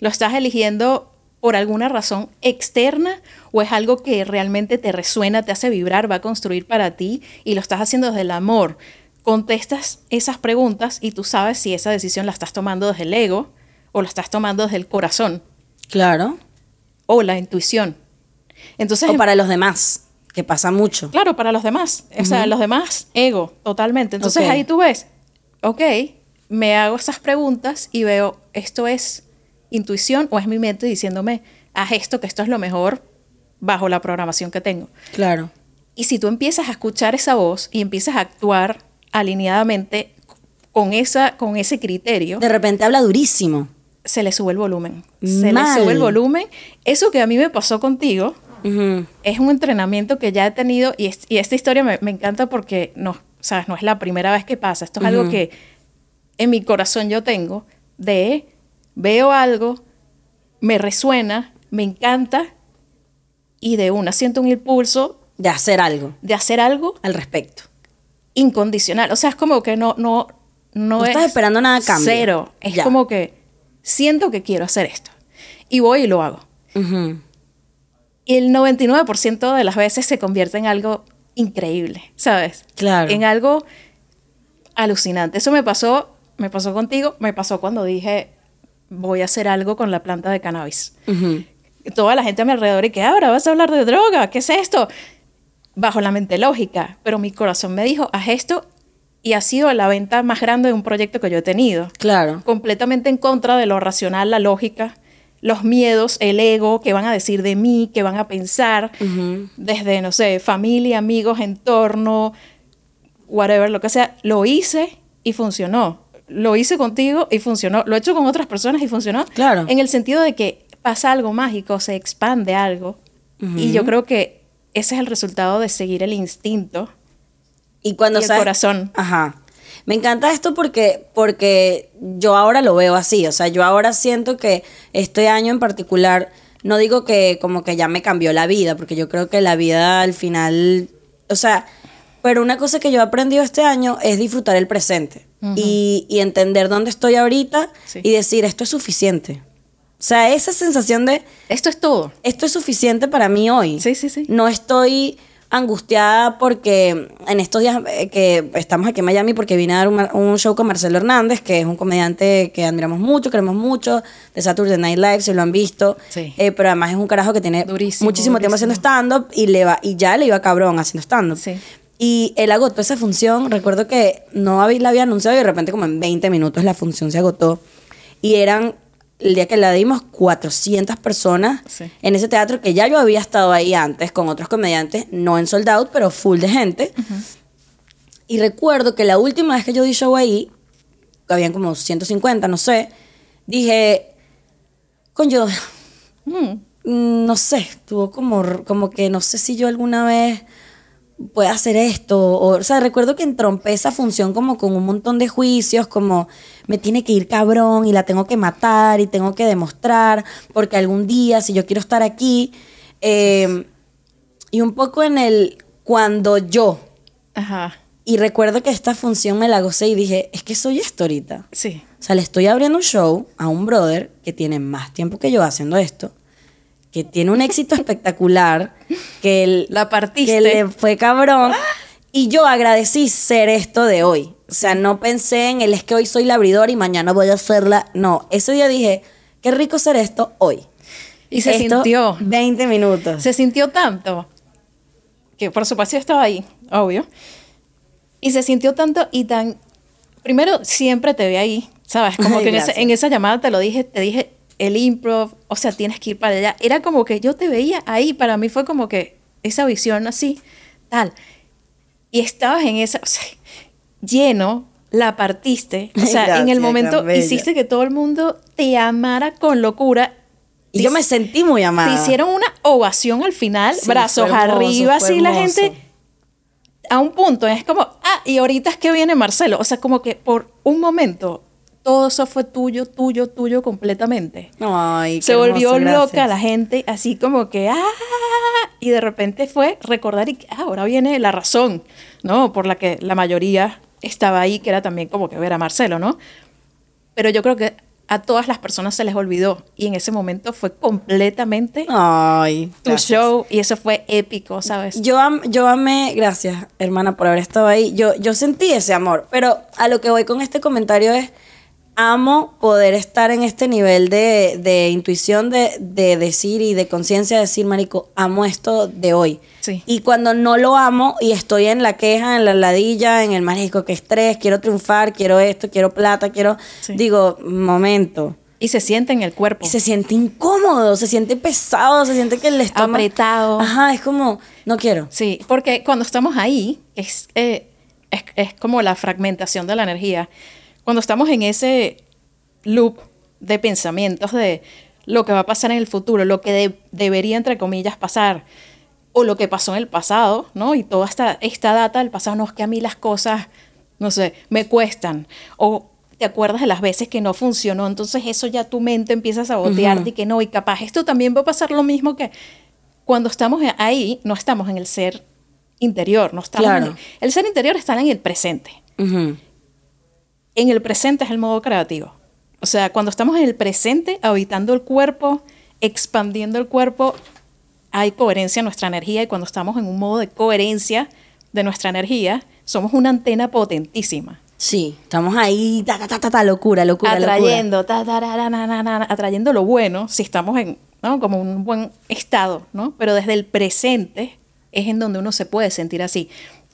¿Lo estás eligiendo por alguna razón externa o es algo que realmente te resuena, te hace vibrar, va a construir para ti y lo estás haciendo desde el amor? Contestas esas preguntas y tú sabes si esa decisión la estás tomando desde el ego o la estás tomando desde el corazón Claro. o la intuición. Entonces, O para los demás, que pasa mucho. claro, para los demás, o sea, los demás, ego, totalmente. Entonces Ok. ahí tú ves, ok, me hago esas preguntas y veo, esto es intuición o es mi mente diciéndome, haz esto, que esto es lo mejor bajo la programación que tengo. Claro. Y si tú empiezas a escuchar esa voz y empiezas a actuar alineadamente con, esa, con ese criterio, De repente habla durísimo. Se le sube el volumen. Se Mal. le sube el volumen. Eso que a mí me pasó contigo, Ujú. es un entrenamiento que ya he tenido y, es- y esta historia me, me encanta porque no, ¿sabes? no es la primera vez que pasa. Esto es algo que en mi corazón yo tengo de veo algo, me resuena, me encanta y de una siento un impulso De hacer algo de hacer algo al respecto. incondicional. O sea, es como que no, no, no, No es estás esperando nada a cambio. Cero. Es Ya. como que siento que quiero hacer esto. Y voy y lo hago. Ujú. Y el 99% de las veces se convierte en algo increíble, ¿sabes? Claro. En algo alucinante. Eso me pasó, me pasó contigo, me pasó cuando dije, voy a hacer algo con la planta de cannabis. Ujú. Toda la gente a mi alrededor y que ahora vas a hablar de droga, ¿qué es esto? Bajo la mente lógica, pero mi corazón me dijo, haz esto y ha sido la venta más grande de un proyecto que yo he tenido Claro. completamente en contra de lo racional, la lógica, los miedos, el ego, que van a decir de mí, que van a pensar, desde, no sé, familia, amigos, entorno, whatever, lo que sea, lo hice y funcionó. Lo hice contigo y funcionó. Lo he hecho con otras personas y funcionó. Claro. En el sentido de que pasa algo mágico, se expande algo. Y yo creo que ese es el resultado de seguir el instinto. Y cuando Y el sabes- corazón. Ajá. Me encanta esto porque, porque yo ahora lo veo así. O sea, yo ahora siento que este año en particular, no digo que como que ya me cambió la vida, porque yo creo que la vida al final, o sea, pero una cosa que yo he aprendido este año es disfrutar el presente y, y entender dónde estoy ahorita Sí. y decir, esto es suficiente. O sea, esa sensación de, Esto es todo. esto es suficiente para mí hoy. Sí, sí, sí. No estoy angustiada porque en estos días eh, que estamos aquí en Miami, porque vine a dar un, un show con Marcelo Hernández, que es un comediante que admiramos mucho, queremos mucho, de Saturday Night Live, si lo han visto. Sí. Eh, pero además es un carajo que tiene Durísimo, muchísimo tiempo haciendo stand-up y, le va, y ya le iba cabrón haciendo stand-up. Sí. Y él agotó esa función. Recuerdo que no la había anunciado y de repente, como en 20 minutos, la función se agotó. Y eran, el día que la dimos, 400 personas Sí. en ese teatro que ya yo había estado ahí antes con otros comediantes, no en sold out, pero full de gente. Y recuerdo que la última vez que yo di show ahí, habían como 150, no sé, dije, coño, Mm. Mm, no sé, tuvo como, como que no sé si yo alguna vez pueda hacer esto. O, o sea, recuerdo que entrompé esa función como con un montón de juicios, como me tiene que ir cabrón y la tengo que matar y tengo que demostrar, porque algún día, si yo quiero estar aquí, eh, y un poco en el cuando yo, Ajá. y recuerdo que esta función me la gocé y dije, es que soy esto ahorita. Sí. O sea, le estoy abriendo un show a un brother que tiene más tiempo que yo haciendo esto, que tiene un éxito espectacular, que, él, La partiste. que le fue cabrón. Y yo agradecí ser esto de hoy. O sea, no pensé en el es que hoy soy la abridora y mañana voy a hacerla. No, ese día dije, qué rico ser esto hoy. Y se Esto, sintió. 20 minutos. Se sintió tanto que por supuesto yo estaba ahí, obvio. Y se sintió tanto y tan... Primero, siempre te ve ahí, ¿sabes? Como Ay, que en esa, en esa llamada te lo dije, te dije el improv, o sea, tienes que ir para allá. Era como que yo te veía ahí, para mí fue como que esa visión así, tal. Y estabas en esa, o sea, lleno, la partiste. O sea, en el momento hiciste que todo el mundo te amara con locura. Y yo me sentí muy amada. Te hicieron una ovación al final, Sí, brazos hermoso, arriba, así la gente a un punto es como, ah, y ahorita es que viene Marcelo. O sea, como que por un momento todo eso fue tuyo, tuyo, tuyo completamente. Ay, qué Se volvió loca la gente, así como que, ah, y de repente fue recordar y ah, ahora viene la razón, ¿no? Por la que la mayoría estaba ahí, que era también como que ver a Marcelo, ¿no? Pero yo creo que a todas las personas se les olvidó y en ese momento fue completamente Ay, tu gracias. show y eso fue épico, ¿sabes? Yo, am- yo amé, gracias hermana por haber estado ahí, yo, yo sentí ese amor, pero a lo que voy con este comentario es, amo poder estar en este nivel de, de intuición, de, de decir y de conciencia, de decir, Marico, amo esto de hoy. Sí. Y cuando no lo amo y estoy en la queja, en la ladilla, en el marico, que estrés, quiero triunfar, quiero esto, quiero plata, quiero, Sí. digo, momento. Y se siente en el cuerpo. Y se siente incómodo, se siente pesado, se siente que el estómago... Apretado. Ajá, es como, no quiero. Sí, porque cuando estamos ahí, es, eh, es, es como la fragmentación de la energía. Cuando estamos en ese loop de pensamientos de lo que va a pasar en el futuro, lo que de- debería, entre comillas, pasar, o lo que pasó en el pasado, ¿no? Y toda esta, esta data del pasado, no es que a mí las cosas, no sé, me cuestan, o te acuerdas de las veces que no funcionó, entonces eso ya tu mente empieza a sabotearte y que no, y capaz esto también va a pasar lo mismo que cuando estamos ahí, no estamos en el ser interior, no estamos Claro. en el, el ser interior está en el presente. Ujú. En el presente es el modo creativo. O sea, cuando estamos en el presente, habitando el cuerpo, expandiendo el cuerpo, hay coherencia en nuestra energía y cuando estamos en un modo de coherencia de nuestra energía, somos una antena potentísima. Sí, estamos ahí, ta, ta, ta, ta, ta, locura, locura, locura. atrayendo, ta, ta, ra, ra, na, na, na, atrayendo lo bueno, si estamos en, ¿no? como un buen estado, ¿no? Pero desde el presente es en donde uno se puede sentir así.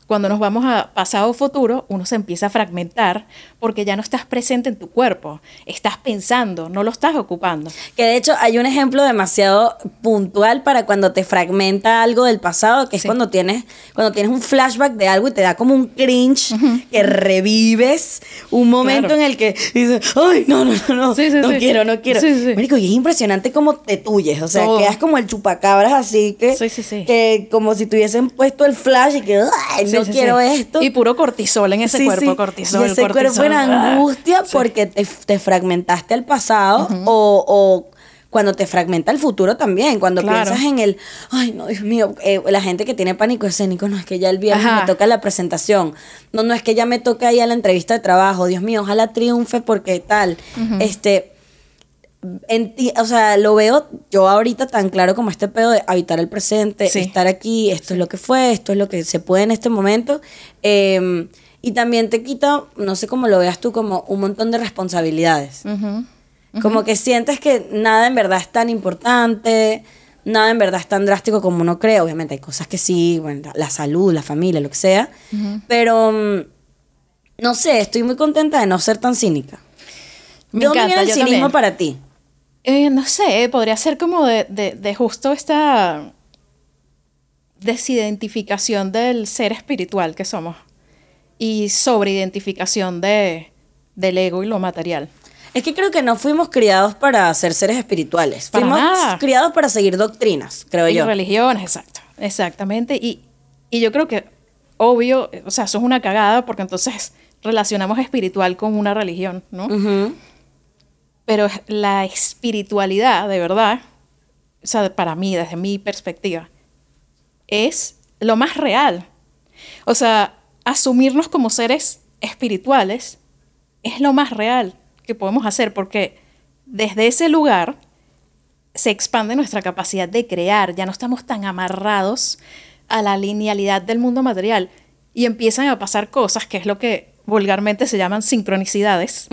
Cuando nos vamos a pasado o futuro, uno se empieza a fragmentar porque ya no estás presente en tu cuerpo, estás pensando, no lo estás ocupando. Que de hecho hay un ejemplo demasiado puntual para cuando te fragmenta algo del pasado, que es Sí. cuando tienes cuando tienes un flashback de algo y te da como un cringe, que revives un momento Claro. en el que dices, ay, no, no, no, no, Sí, sí, no quiero, no quiero. Marico, y es impresionante cómo te tuyes, o sea, quedas como el chupacabras así que, Sí, sí, sí. que como si tuviesen puesto el flash y que, ay, no quiero esto. Y puro cortisol en ese cuerpo, cortisol. Y ese cuerpo cortisol. en Ah. angustia Sí. porque te, te fragmentaste al pasado o, o cuando te fragmenta el futuro también. Cuando Claro. piensas en el, ay, no, Dios mío, eh, la gente que tiene pánico escénico, no es que ya el viernes Ajá. me toca la presentación. No, no es que ya me toca a la entrevista de trabajo. Dios mío, ojalá triunfe porque tal. Este o sea, lo veo yo ahorita tan claro como este pedo de habitar el presente, Sí. estar aquí, esto es lo que fue, esto es lo que se puede en este momento. Eh, y también te quita, no sé cómo lo veas tú, como un montón de responsabilidades. Como que sientes que nada en verdad es tan importante, nada en verdad es tan drástico como uno cree. Obviamente hay cosas que sí, bueno, la- salud, la familia, lo que sea. Pero, mm, no sé, estoy muy contenta de no ser tan cínica. Me ¿De dónde encanta, viene el cinismo también. para ti? Eh, no sé, podría ser como de, de- de justo esta desidentificación del ser espiritual que somos y sobreidentificación de, del ego y lo material. Es que creo que no fuimos criados para ser seres espirituales. Para fuimos nada. criados para seguir doctrinas, creo y yo. religiones, exacto, exactamente. Y, y yo creo que, obvio, o sea, eso es una cagada porque entonces relacionamos espiritual con una religión, ¿no? Ujú. Pero la espiritualidad, de verdad, o sea, para mí, desde mi perspectiva, es lo más real. O sea, asumirnos como seres espirituales es lo más real que podemos hacer porque desde ese lugar se expande nuestra capacidad de crear, ya no estamos tan amarrados a la linealidad del mundo material. Y empiezan a pasar cosas que es lo que vulgarmente se llaman sincronicidades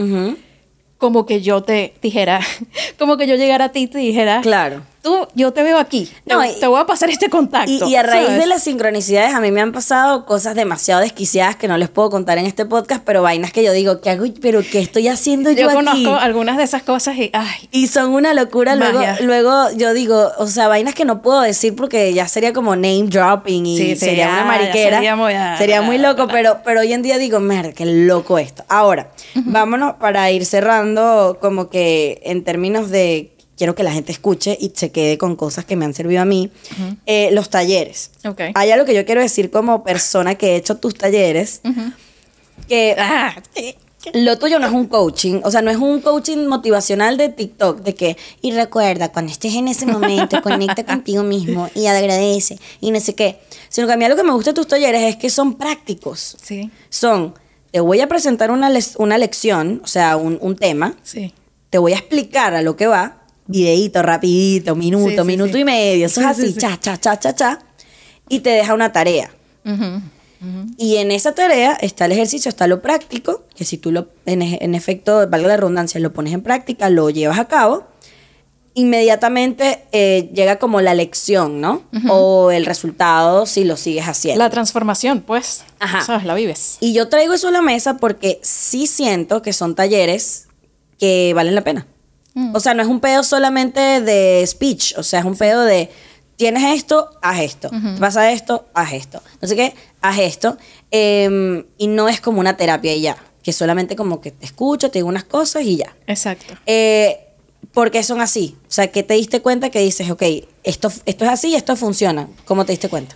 como que yo te dijera, como que yo llegara a ti y te dijera, Claro. Tú, yo te veo aquí, No, te, y- voy a pasar este contacto. Y, y a raíz ¿sabes? de las sincronicidades, a mí me han pasado cosas demasiado desquiciadas que no les puedo contar en este podcast, pero vainas que yo digo, ¿qué hago? ¿Pero qué estoy haciendo yo, yo aquí? conozco algunas de esas cosas y, ay, Y son una locura. Luego, Magia. luego yo digo, o sea, vainas que no puedo decir porque ya sería como name dropping y Sí, sería ya, una ya mariquera. sería muy- ah, sería muy loco, pero, pero hoy en día digo, mierda, qué loco esto. Ahora, vámonos para ir cerrando, como que en términos de. Quiero que la gente escuche y se quede con cosas que me han servido a mí. Eh, los talleres. ok. Hay algo que yo quiero decir como persona que he hecho tus talleres, que Ah, lo tuyo no es un coaching, o sea, no es un coaching motivacional de TikTok, de que, y recuerda, cuando estés en ese momento, conecta contigo mismo y agradece y no sé qué. Sino que a mí lo que me gusta de tus talleres es que son prácticos. Sí, Son, te voy a presentar una, una lección, o sea, un, un tema, sí. te voy a explicar a lo que va, videíto, rapidito, minuto, Sí, minuto sí. y medio, eso es Sí, así, sí, sí. cha, cha, cha, cha, cha, y te deja una tarea. Y en esa tarea está el ejercicio, está lo práctico, que si tú lo, en, e- en efecto, valga la redundancia, lo pones en práctica, lo llevas a cabo, inmediatamente eh, llega como la lección, ¿no? O el resultado si lo sigues haciendo. La transformación, pues, Ajá. sabes, la vives. Y yo traigo eso a la mesa porque sí siento que son talleres que valen la pena. O sea, no es un pedo solamente de speech, o sea, es un pedo de tienes esto, haz esto, te pasa esto, haz esto, no sé qué, haz esto. Em, y no es como una terapia y ya, que solamente como que te escucho, te digo unas cosas y ya. Exacto. Eh, ¿Por qué son así? O sea, que te diste cuenta que dices, ok, esto, esto es así y esto funciona. ¿Cómo te diste cuenta?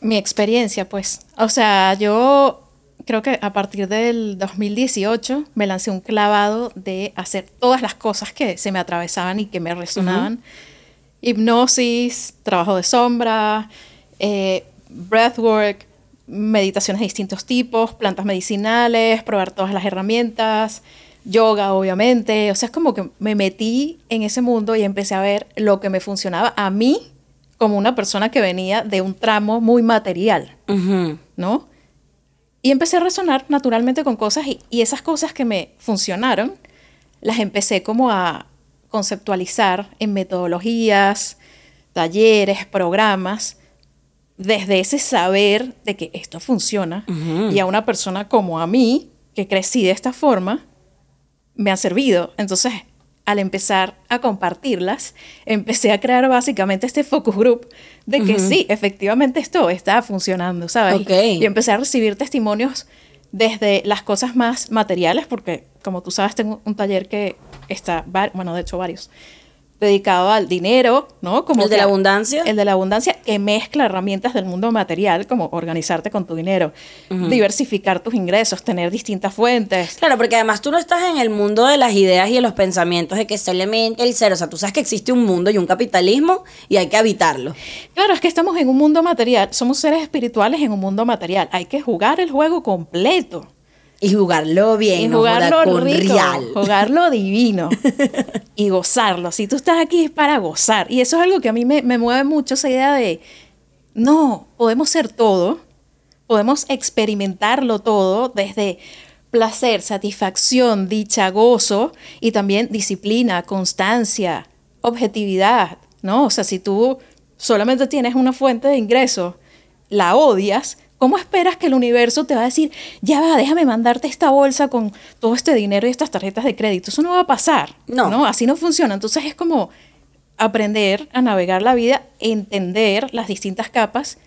Mi experiencia, pues. O sea, yo creo que a partir del 2018 me lancé un clavado de hacer todas las cosas que se me atravesaban y que me resonaban. Hipnosis, trabajo de sombra, eh, breathwork, meditaciones de distintos tipos, plantas medicinales, probar todas las herramientas, yoga, obviamente. O sea, es como que me metí en ese mundo y empecé a ver lo que me funcionaba a mí como una persona que venía de un tramo muy material, Ujú. ¿no? Y empecé a resonar naturalmente con cosas y, y esas cosas que me funcionaron, las empecé como a conceptualizar en metodologías, talleres, programas, desde ese saber de que esto funciona y a una persona como a mí, que crecí de esta forma, me han servido. Entonces, al empezar a compartirlas, empecé a crear básicamente este focus group de que sí, efectivamente esto está funcionando, ¿sabes? Ok. Y empecé a recibir testimonios desde las cosas más materiales, porque como tú sabes, tengo un taller que está, bueno, de hecho varios, dedicado al dinero, ¿no? Como ¿El de la abundancia? El de la abundancia, que mezcla herramientas del mundo material, como organizarte con tu dinero, diversificar tus ingresos, tener distintas fuentes. Claro, porque además tú no estás en el mundo de las ideas y de los pensamientos de que solamente el ser, o sea, tú sabes que existe un mundo y un capitalismo y hay que habitarlo. Claro, es que estamos en un mundo material, somos seres espirituales en un mundo material, hay que jugar el juego completo. Y jugarlo bien, y no jugarlo con rico, real. jugarlo divino y gozarlo. Si tú estás aquí es para gozar. Y eso es algo que a mí me, me mueve mucho, esa idea de, no, podemos ser todo, podemos experimentarlo todo desde placer, satisfacción, dicha, gozo y también disciplina, constancia, objetividad, ¿no? O sea, si tú solamente tienes una fuente de ingreso, la odias, ¿cómo esperas que el universo te va a decir, ya va, déjame mandarte esta bolsa con todo este dinero y estas tarjetas de crédito? Eso no va a pasar. No. Así no funciona. Entonces es como aprender a navegar la vida, entender las distintas capas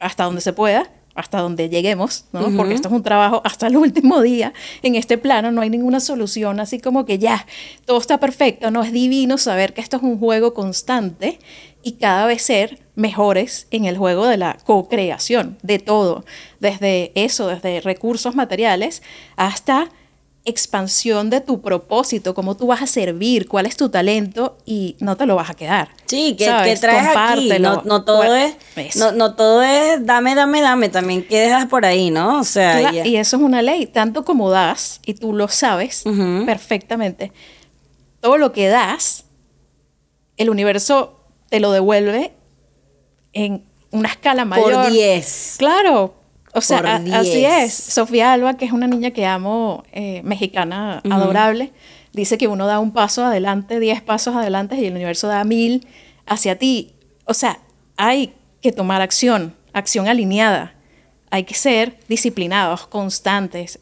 hasta donde se pueda, hasta donde lleguemos, ¿no? Porque esto es un trabajo hasta el último día en este plano, no hay ninguna solución, así como que ya, todo está perfecto, no es divino saber que esto es un juego constante y cada vez ser mejores en el juego de la co-creación, de todo, desde eso, desde recursos materiales hasta expansión de tu propósito, cómo tú vas a servir, cuál es tu talento y no te lo vas a quedar. Sí, que, traes aquí. Compártelo. No, no todo Bueno, es, no, no todo es dame, dame, dame. También que dejas por ahí, ¿no? O sea, y eso es una ley, tanto como das, y tú lo sabes perfectamente, todo lo que das, el universo te lo devuelve en una escala mayor. por 10. Claro, o sea, a- así 10. es. Sofía Alba, que es una niña que amo, eh, mexicana, adorable, dice que uno da un paso adelante, diez pasos adelante y el universo da mil hacia ti. O sea, hay que tomar acción, acción alineada. Hay que ser disciplinados, constantes,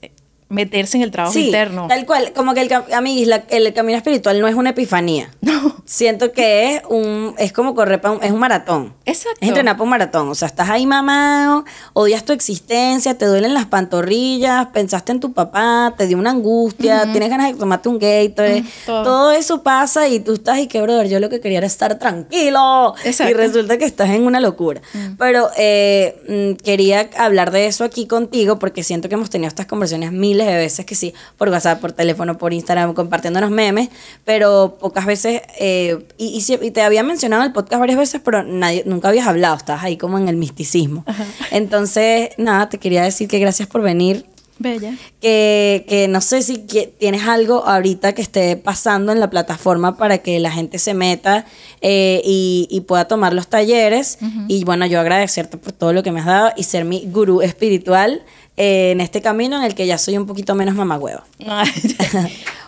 meterse en el trabajo Sí, interno. tal cual. Como que el, cam- amiguis, la- el camino espiritual no es una epifanía. No, Siento que es un es como correr pa' un, es un maratón. exacto. Es entrenar para un maratón. O sea, estás ahí mamado, odias tu existencia, te duelen las pantorrillas, pensaste en tu papá, te dio una angustia, tienes ganas de tomarte un Gatorade. Ujú, todo. todo. eso pasa y tú estás y que, brother, yo lo que quería era estar tranquilo. Exacto. Y resulta que estás en una locura. Pero eh, mm, quería hablar de eso aquí contigo porque siento que hemos tenido estas conversaciones miles de veces, que sí, por WhatsApp, por teléfono, por Instagram, compartiéndonos memes, pero pocas veces, eh, y, y y te había mencionado en el podcast varias veces, pero nadie, nunca habías hablado, estabas ahí como en el misticismo. Entonces, nada, te quería decir que gracias por venir. Bella. Que, que no sé si que- tienes algo ahorita que esté pasando en la plataforma para que la gente se meta eh, y, y pueda tomar los talleres. Y bueno, yo agradecerte por todo lo que me has dado y ser mi gurú espiritual eh, en este camino en el que ya soy un poquito menos mamagüeva.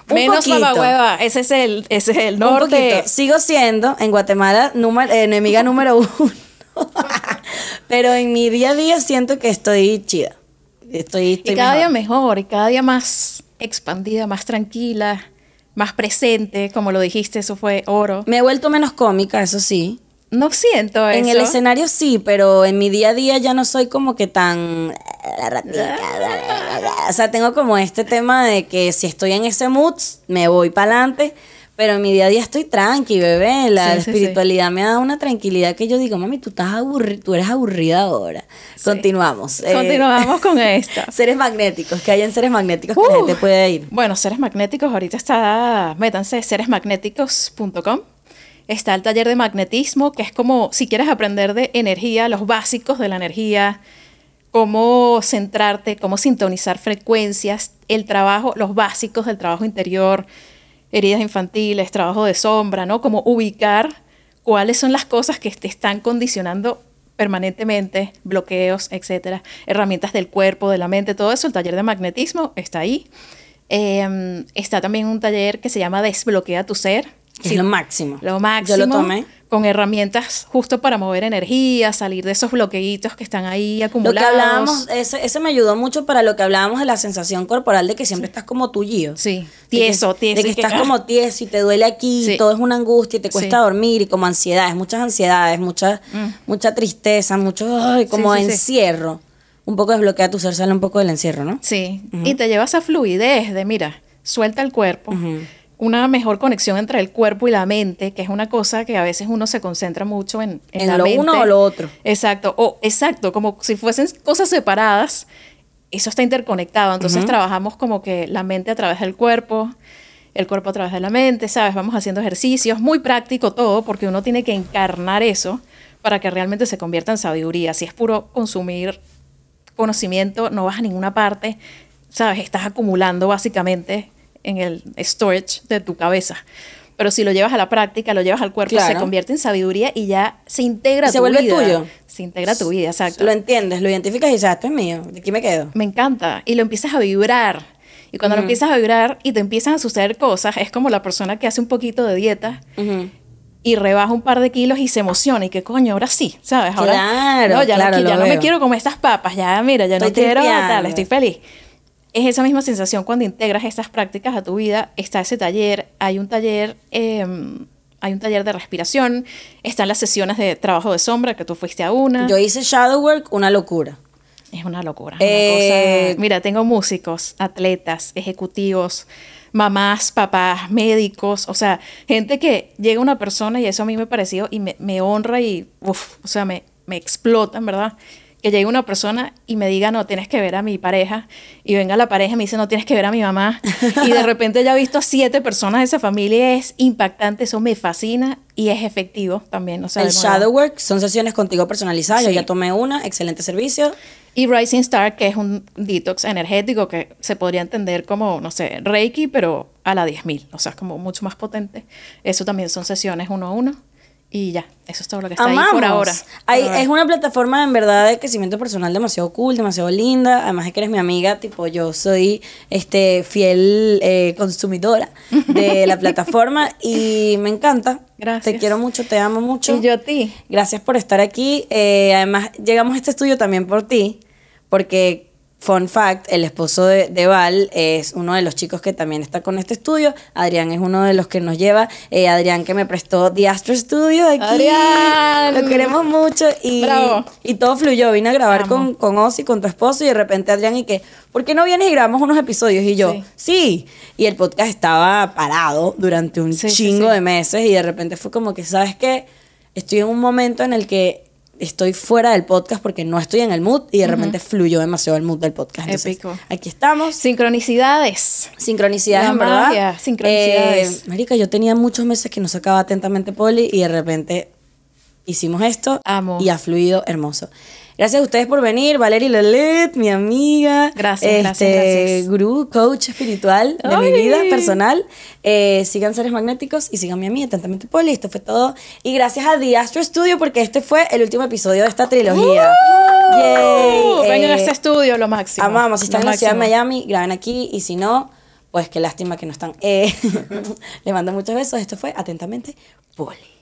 Un Menos mamahueva, ese es el, ese es el norte. Sigo siendo en Guatemala número, enemiga número uno. Pero en mi día a día siento que estoy chida. Estoy, estoy Y cada día mejor. y cada día más expandida, más tranquila, más presente, como lo dijiste, eso fue oro. Me he vuelto menos cómica, eso sí. No siento eso. En el escenario sí, pero en mi día a día ya no soy como que tan... la ratita, O sea, tengo como este tema de que si estoy en ese mood, me voy para adelante. Pero en mi día a día estoy tranqui, bebé. La Sí, sí, sí. espiritualidad me ha dado una tranquilidad que yo digo, mami, tú estás aburri tú eres aburrida ahora. Continuamos. Eh, Continuamos con esta. seres magnéticos, que hay en seres magnéticos que la Uh. gente puede ir. Bueno, seres magnéticos, ahorita está, métanse, seresmagnéticos.com. Está el taller de magnetismo, que es como si quieres aprender de energía, los básicos de la energía, cómo centrarte, cómo sintonizar frecuencias, el trabajo, los básicos del trabajo interior, heridas infantiles, trabajo de sombra, ¿no? Cómo ubicar cuáles son las cosas que te están condicionando permanentemente, bloqueos, etcétera, herramientas del cuerpo, de la mente, todo eso, el taller de magnetismo está ahí. Eh, está también un taller que se llama Desbloquea tu ser. Sí, lo máximo. lo máximo. Yo lo tomé. Con herramientas justo para mover energía, salir de esos bloqueitos que están ahí Lo acumulados. que hablábamos, ese, ese me ayudó mucho para lo que hablábamos de la sensación corporal de que siempre estás como tullido. Sí, tieso, tieso. De que que- estás como tieso y te duele aquí, y Sí. todo es una angustia y te cuesta Sí. dormir y como ansiedades, muchas ansiedades, mucha, mucha tristeza, mucho ay, como Mm. Sí, sí, sí. encierro. Un poco desbloquea tu ser, sale un poco del encierro, ¿no? Sí, y te lleva a esa fluidez de, mira, suelta el cuerpo, una mejor conexión entre el cuerpo y la mente, que es una cosa que a veces uno se concentra mucho en, en, En la lo mente. uno o lo otro. Exacto, o exacto, como si fuesen cosas separadas, eso está interconectado, entonces trabajamos como que la mente a través del cuerpo, el cuerpo a través de la mente, ¿sabes? Vamos haciendo ejercicios, muy práctico todo, porque uno tiene que encarnar eso para que realmente se convierta en sabiduría. Si es puro consumir conocimiento, no vas a ninguna parte. ¿sabes? Estás acumulando básicamente en el storage de tu cabeza. Pero si lo llevas a la práctica, lo llevas al cuerpo, se Claro. convierte en sabiduría y ya se integra Y se tu vuelve vida. tuyo. Se integra a tu vida, exacto. Lo entiendes, lo identificas y dices, ah, esto es mío, de aquí me quedo. Me encanta. Y lo empiezas a vibrar. Y cuando lo empiezas a vibrar y te empiezan a suceder cosas, es como la persona que hace un poquito de dieta Ujú. y rebaja un par de kilos y se emociona y que coño, ahora sí, ¿sabes? Ahora, Claro, no, ya, claro, no, ya no me quiero comer estas papas, ya mira, ya no Estoy quiero tripeando. tal, estoy feliz. Es esa misma sensación cuando integras estas prácticas a tu vida. Está ese taller, hay un taller, eh, hay un taller de respiración, están las sesiones de trabajo de sombra, que tú fuiste a una. Yo hice shadow work, una locura. Es una locura. una Eh, cosa- Mira, tengo músicos, atletas, ejecutivos, mamás, papás, médicos, o sea, gente que llega una persona y eso a mí me pareció y me, me honra y, uf, o sea, me, me explota, en verdad. Que llegue una persona y me diga, no, tienes que ver a mi pareja. Y venga la pareja y me dice, no, tienes que ver a mi mamá. Y de repente ya he visto a siete personas de esa familia. Es impactante, eso me fascina y es efectivo también. O sea, el shadow work son sesiones contigo personalizadas. Yo Sí. ya tomé una, excelente servicio. Y Rising Star, que es un detox energético que se podría entender como, no sé, Reiki, pero a la 10.000. O sea, es como mucho más potente. Eso también son sesiones uno a uno. Y ya, eso es todo lo que está Amamos. ahí por ahora. Hay- Por ahora. es una plataforma en verdad de crecimiento personal demasiado cool, demasiado linda. Además de que eres mi amiga, tipo yo soy este fiel eh, consumidora de la plataforma y me encanta. Gracias. Te quiero mucho, te amo mucho. Y yo a ti. Gracias por estar aquí. Eh, además, llegamos a este estudio también por ti, porque, fun fact, el esposo de, de Val es uno de los chicos que también está con este estudio. Adrián es uno de los que nos lleva. Eh, Adrián que me prestó The Astro Studio aquí. Adrián. Lo queremos mucho. Y, Bravo. y todo fluyó. Vine a grabar con, con Ozzy, con tu esposo, y de repente Adrián y que, ¿por qué no vienes y grabamos unos episodios? Y yo, Sí. sí. Y el podcast estaba parado durante un sí, chingo sí. de meses y de repente fue como que, ¿sabes qué? Estoy en un momento en el que estoy fuera del podcast porque no estoy en el mood y de repente fluyó demasiado el mood del podcast. Entonces, Épico. Aquí estamos. Sincronicidades. Sincronicidades, La en verdad. magia, sincronicidades. Eh, marica, yo tenía muchos meses que no sacaba atentamente Poli y de repente hicimos esto Amo. y ha fluido hermoso. Gracias a ustedes por venir, Valerie Lelet, mi amiga, Gracias, este, gracias, gracias. gurú, coach espiritual de mi vida personal. Eh, sigan Seres Magnéticos y sigan a mí, Atentamente Poli. Esto fue todo. Y gracias a The Astro Studio porque este fue el último episodio de esta trilogía. Yay. Uh, vengan a Eh, este estudio, lo máximo. Amamos, si están Lo en la ciudad de. Miami, graben aquí y si no, pues qué lástima que no están. Eh, le mando muchos besos. Esto fue Atentamente Poli.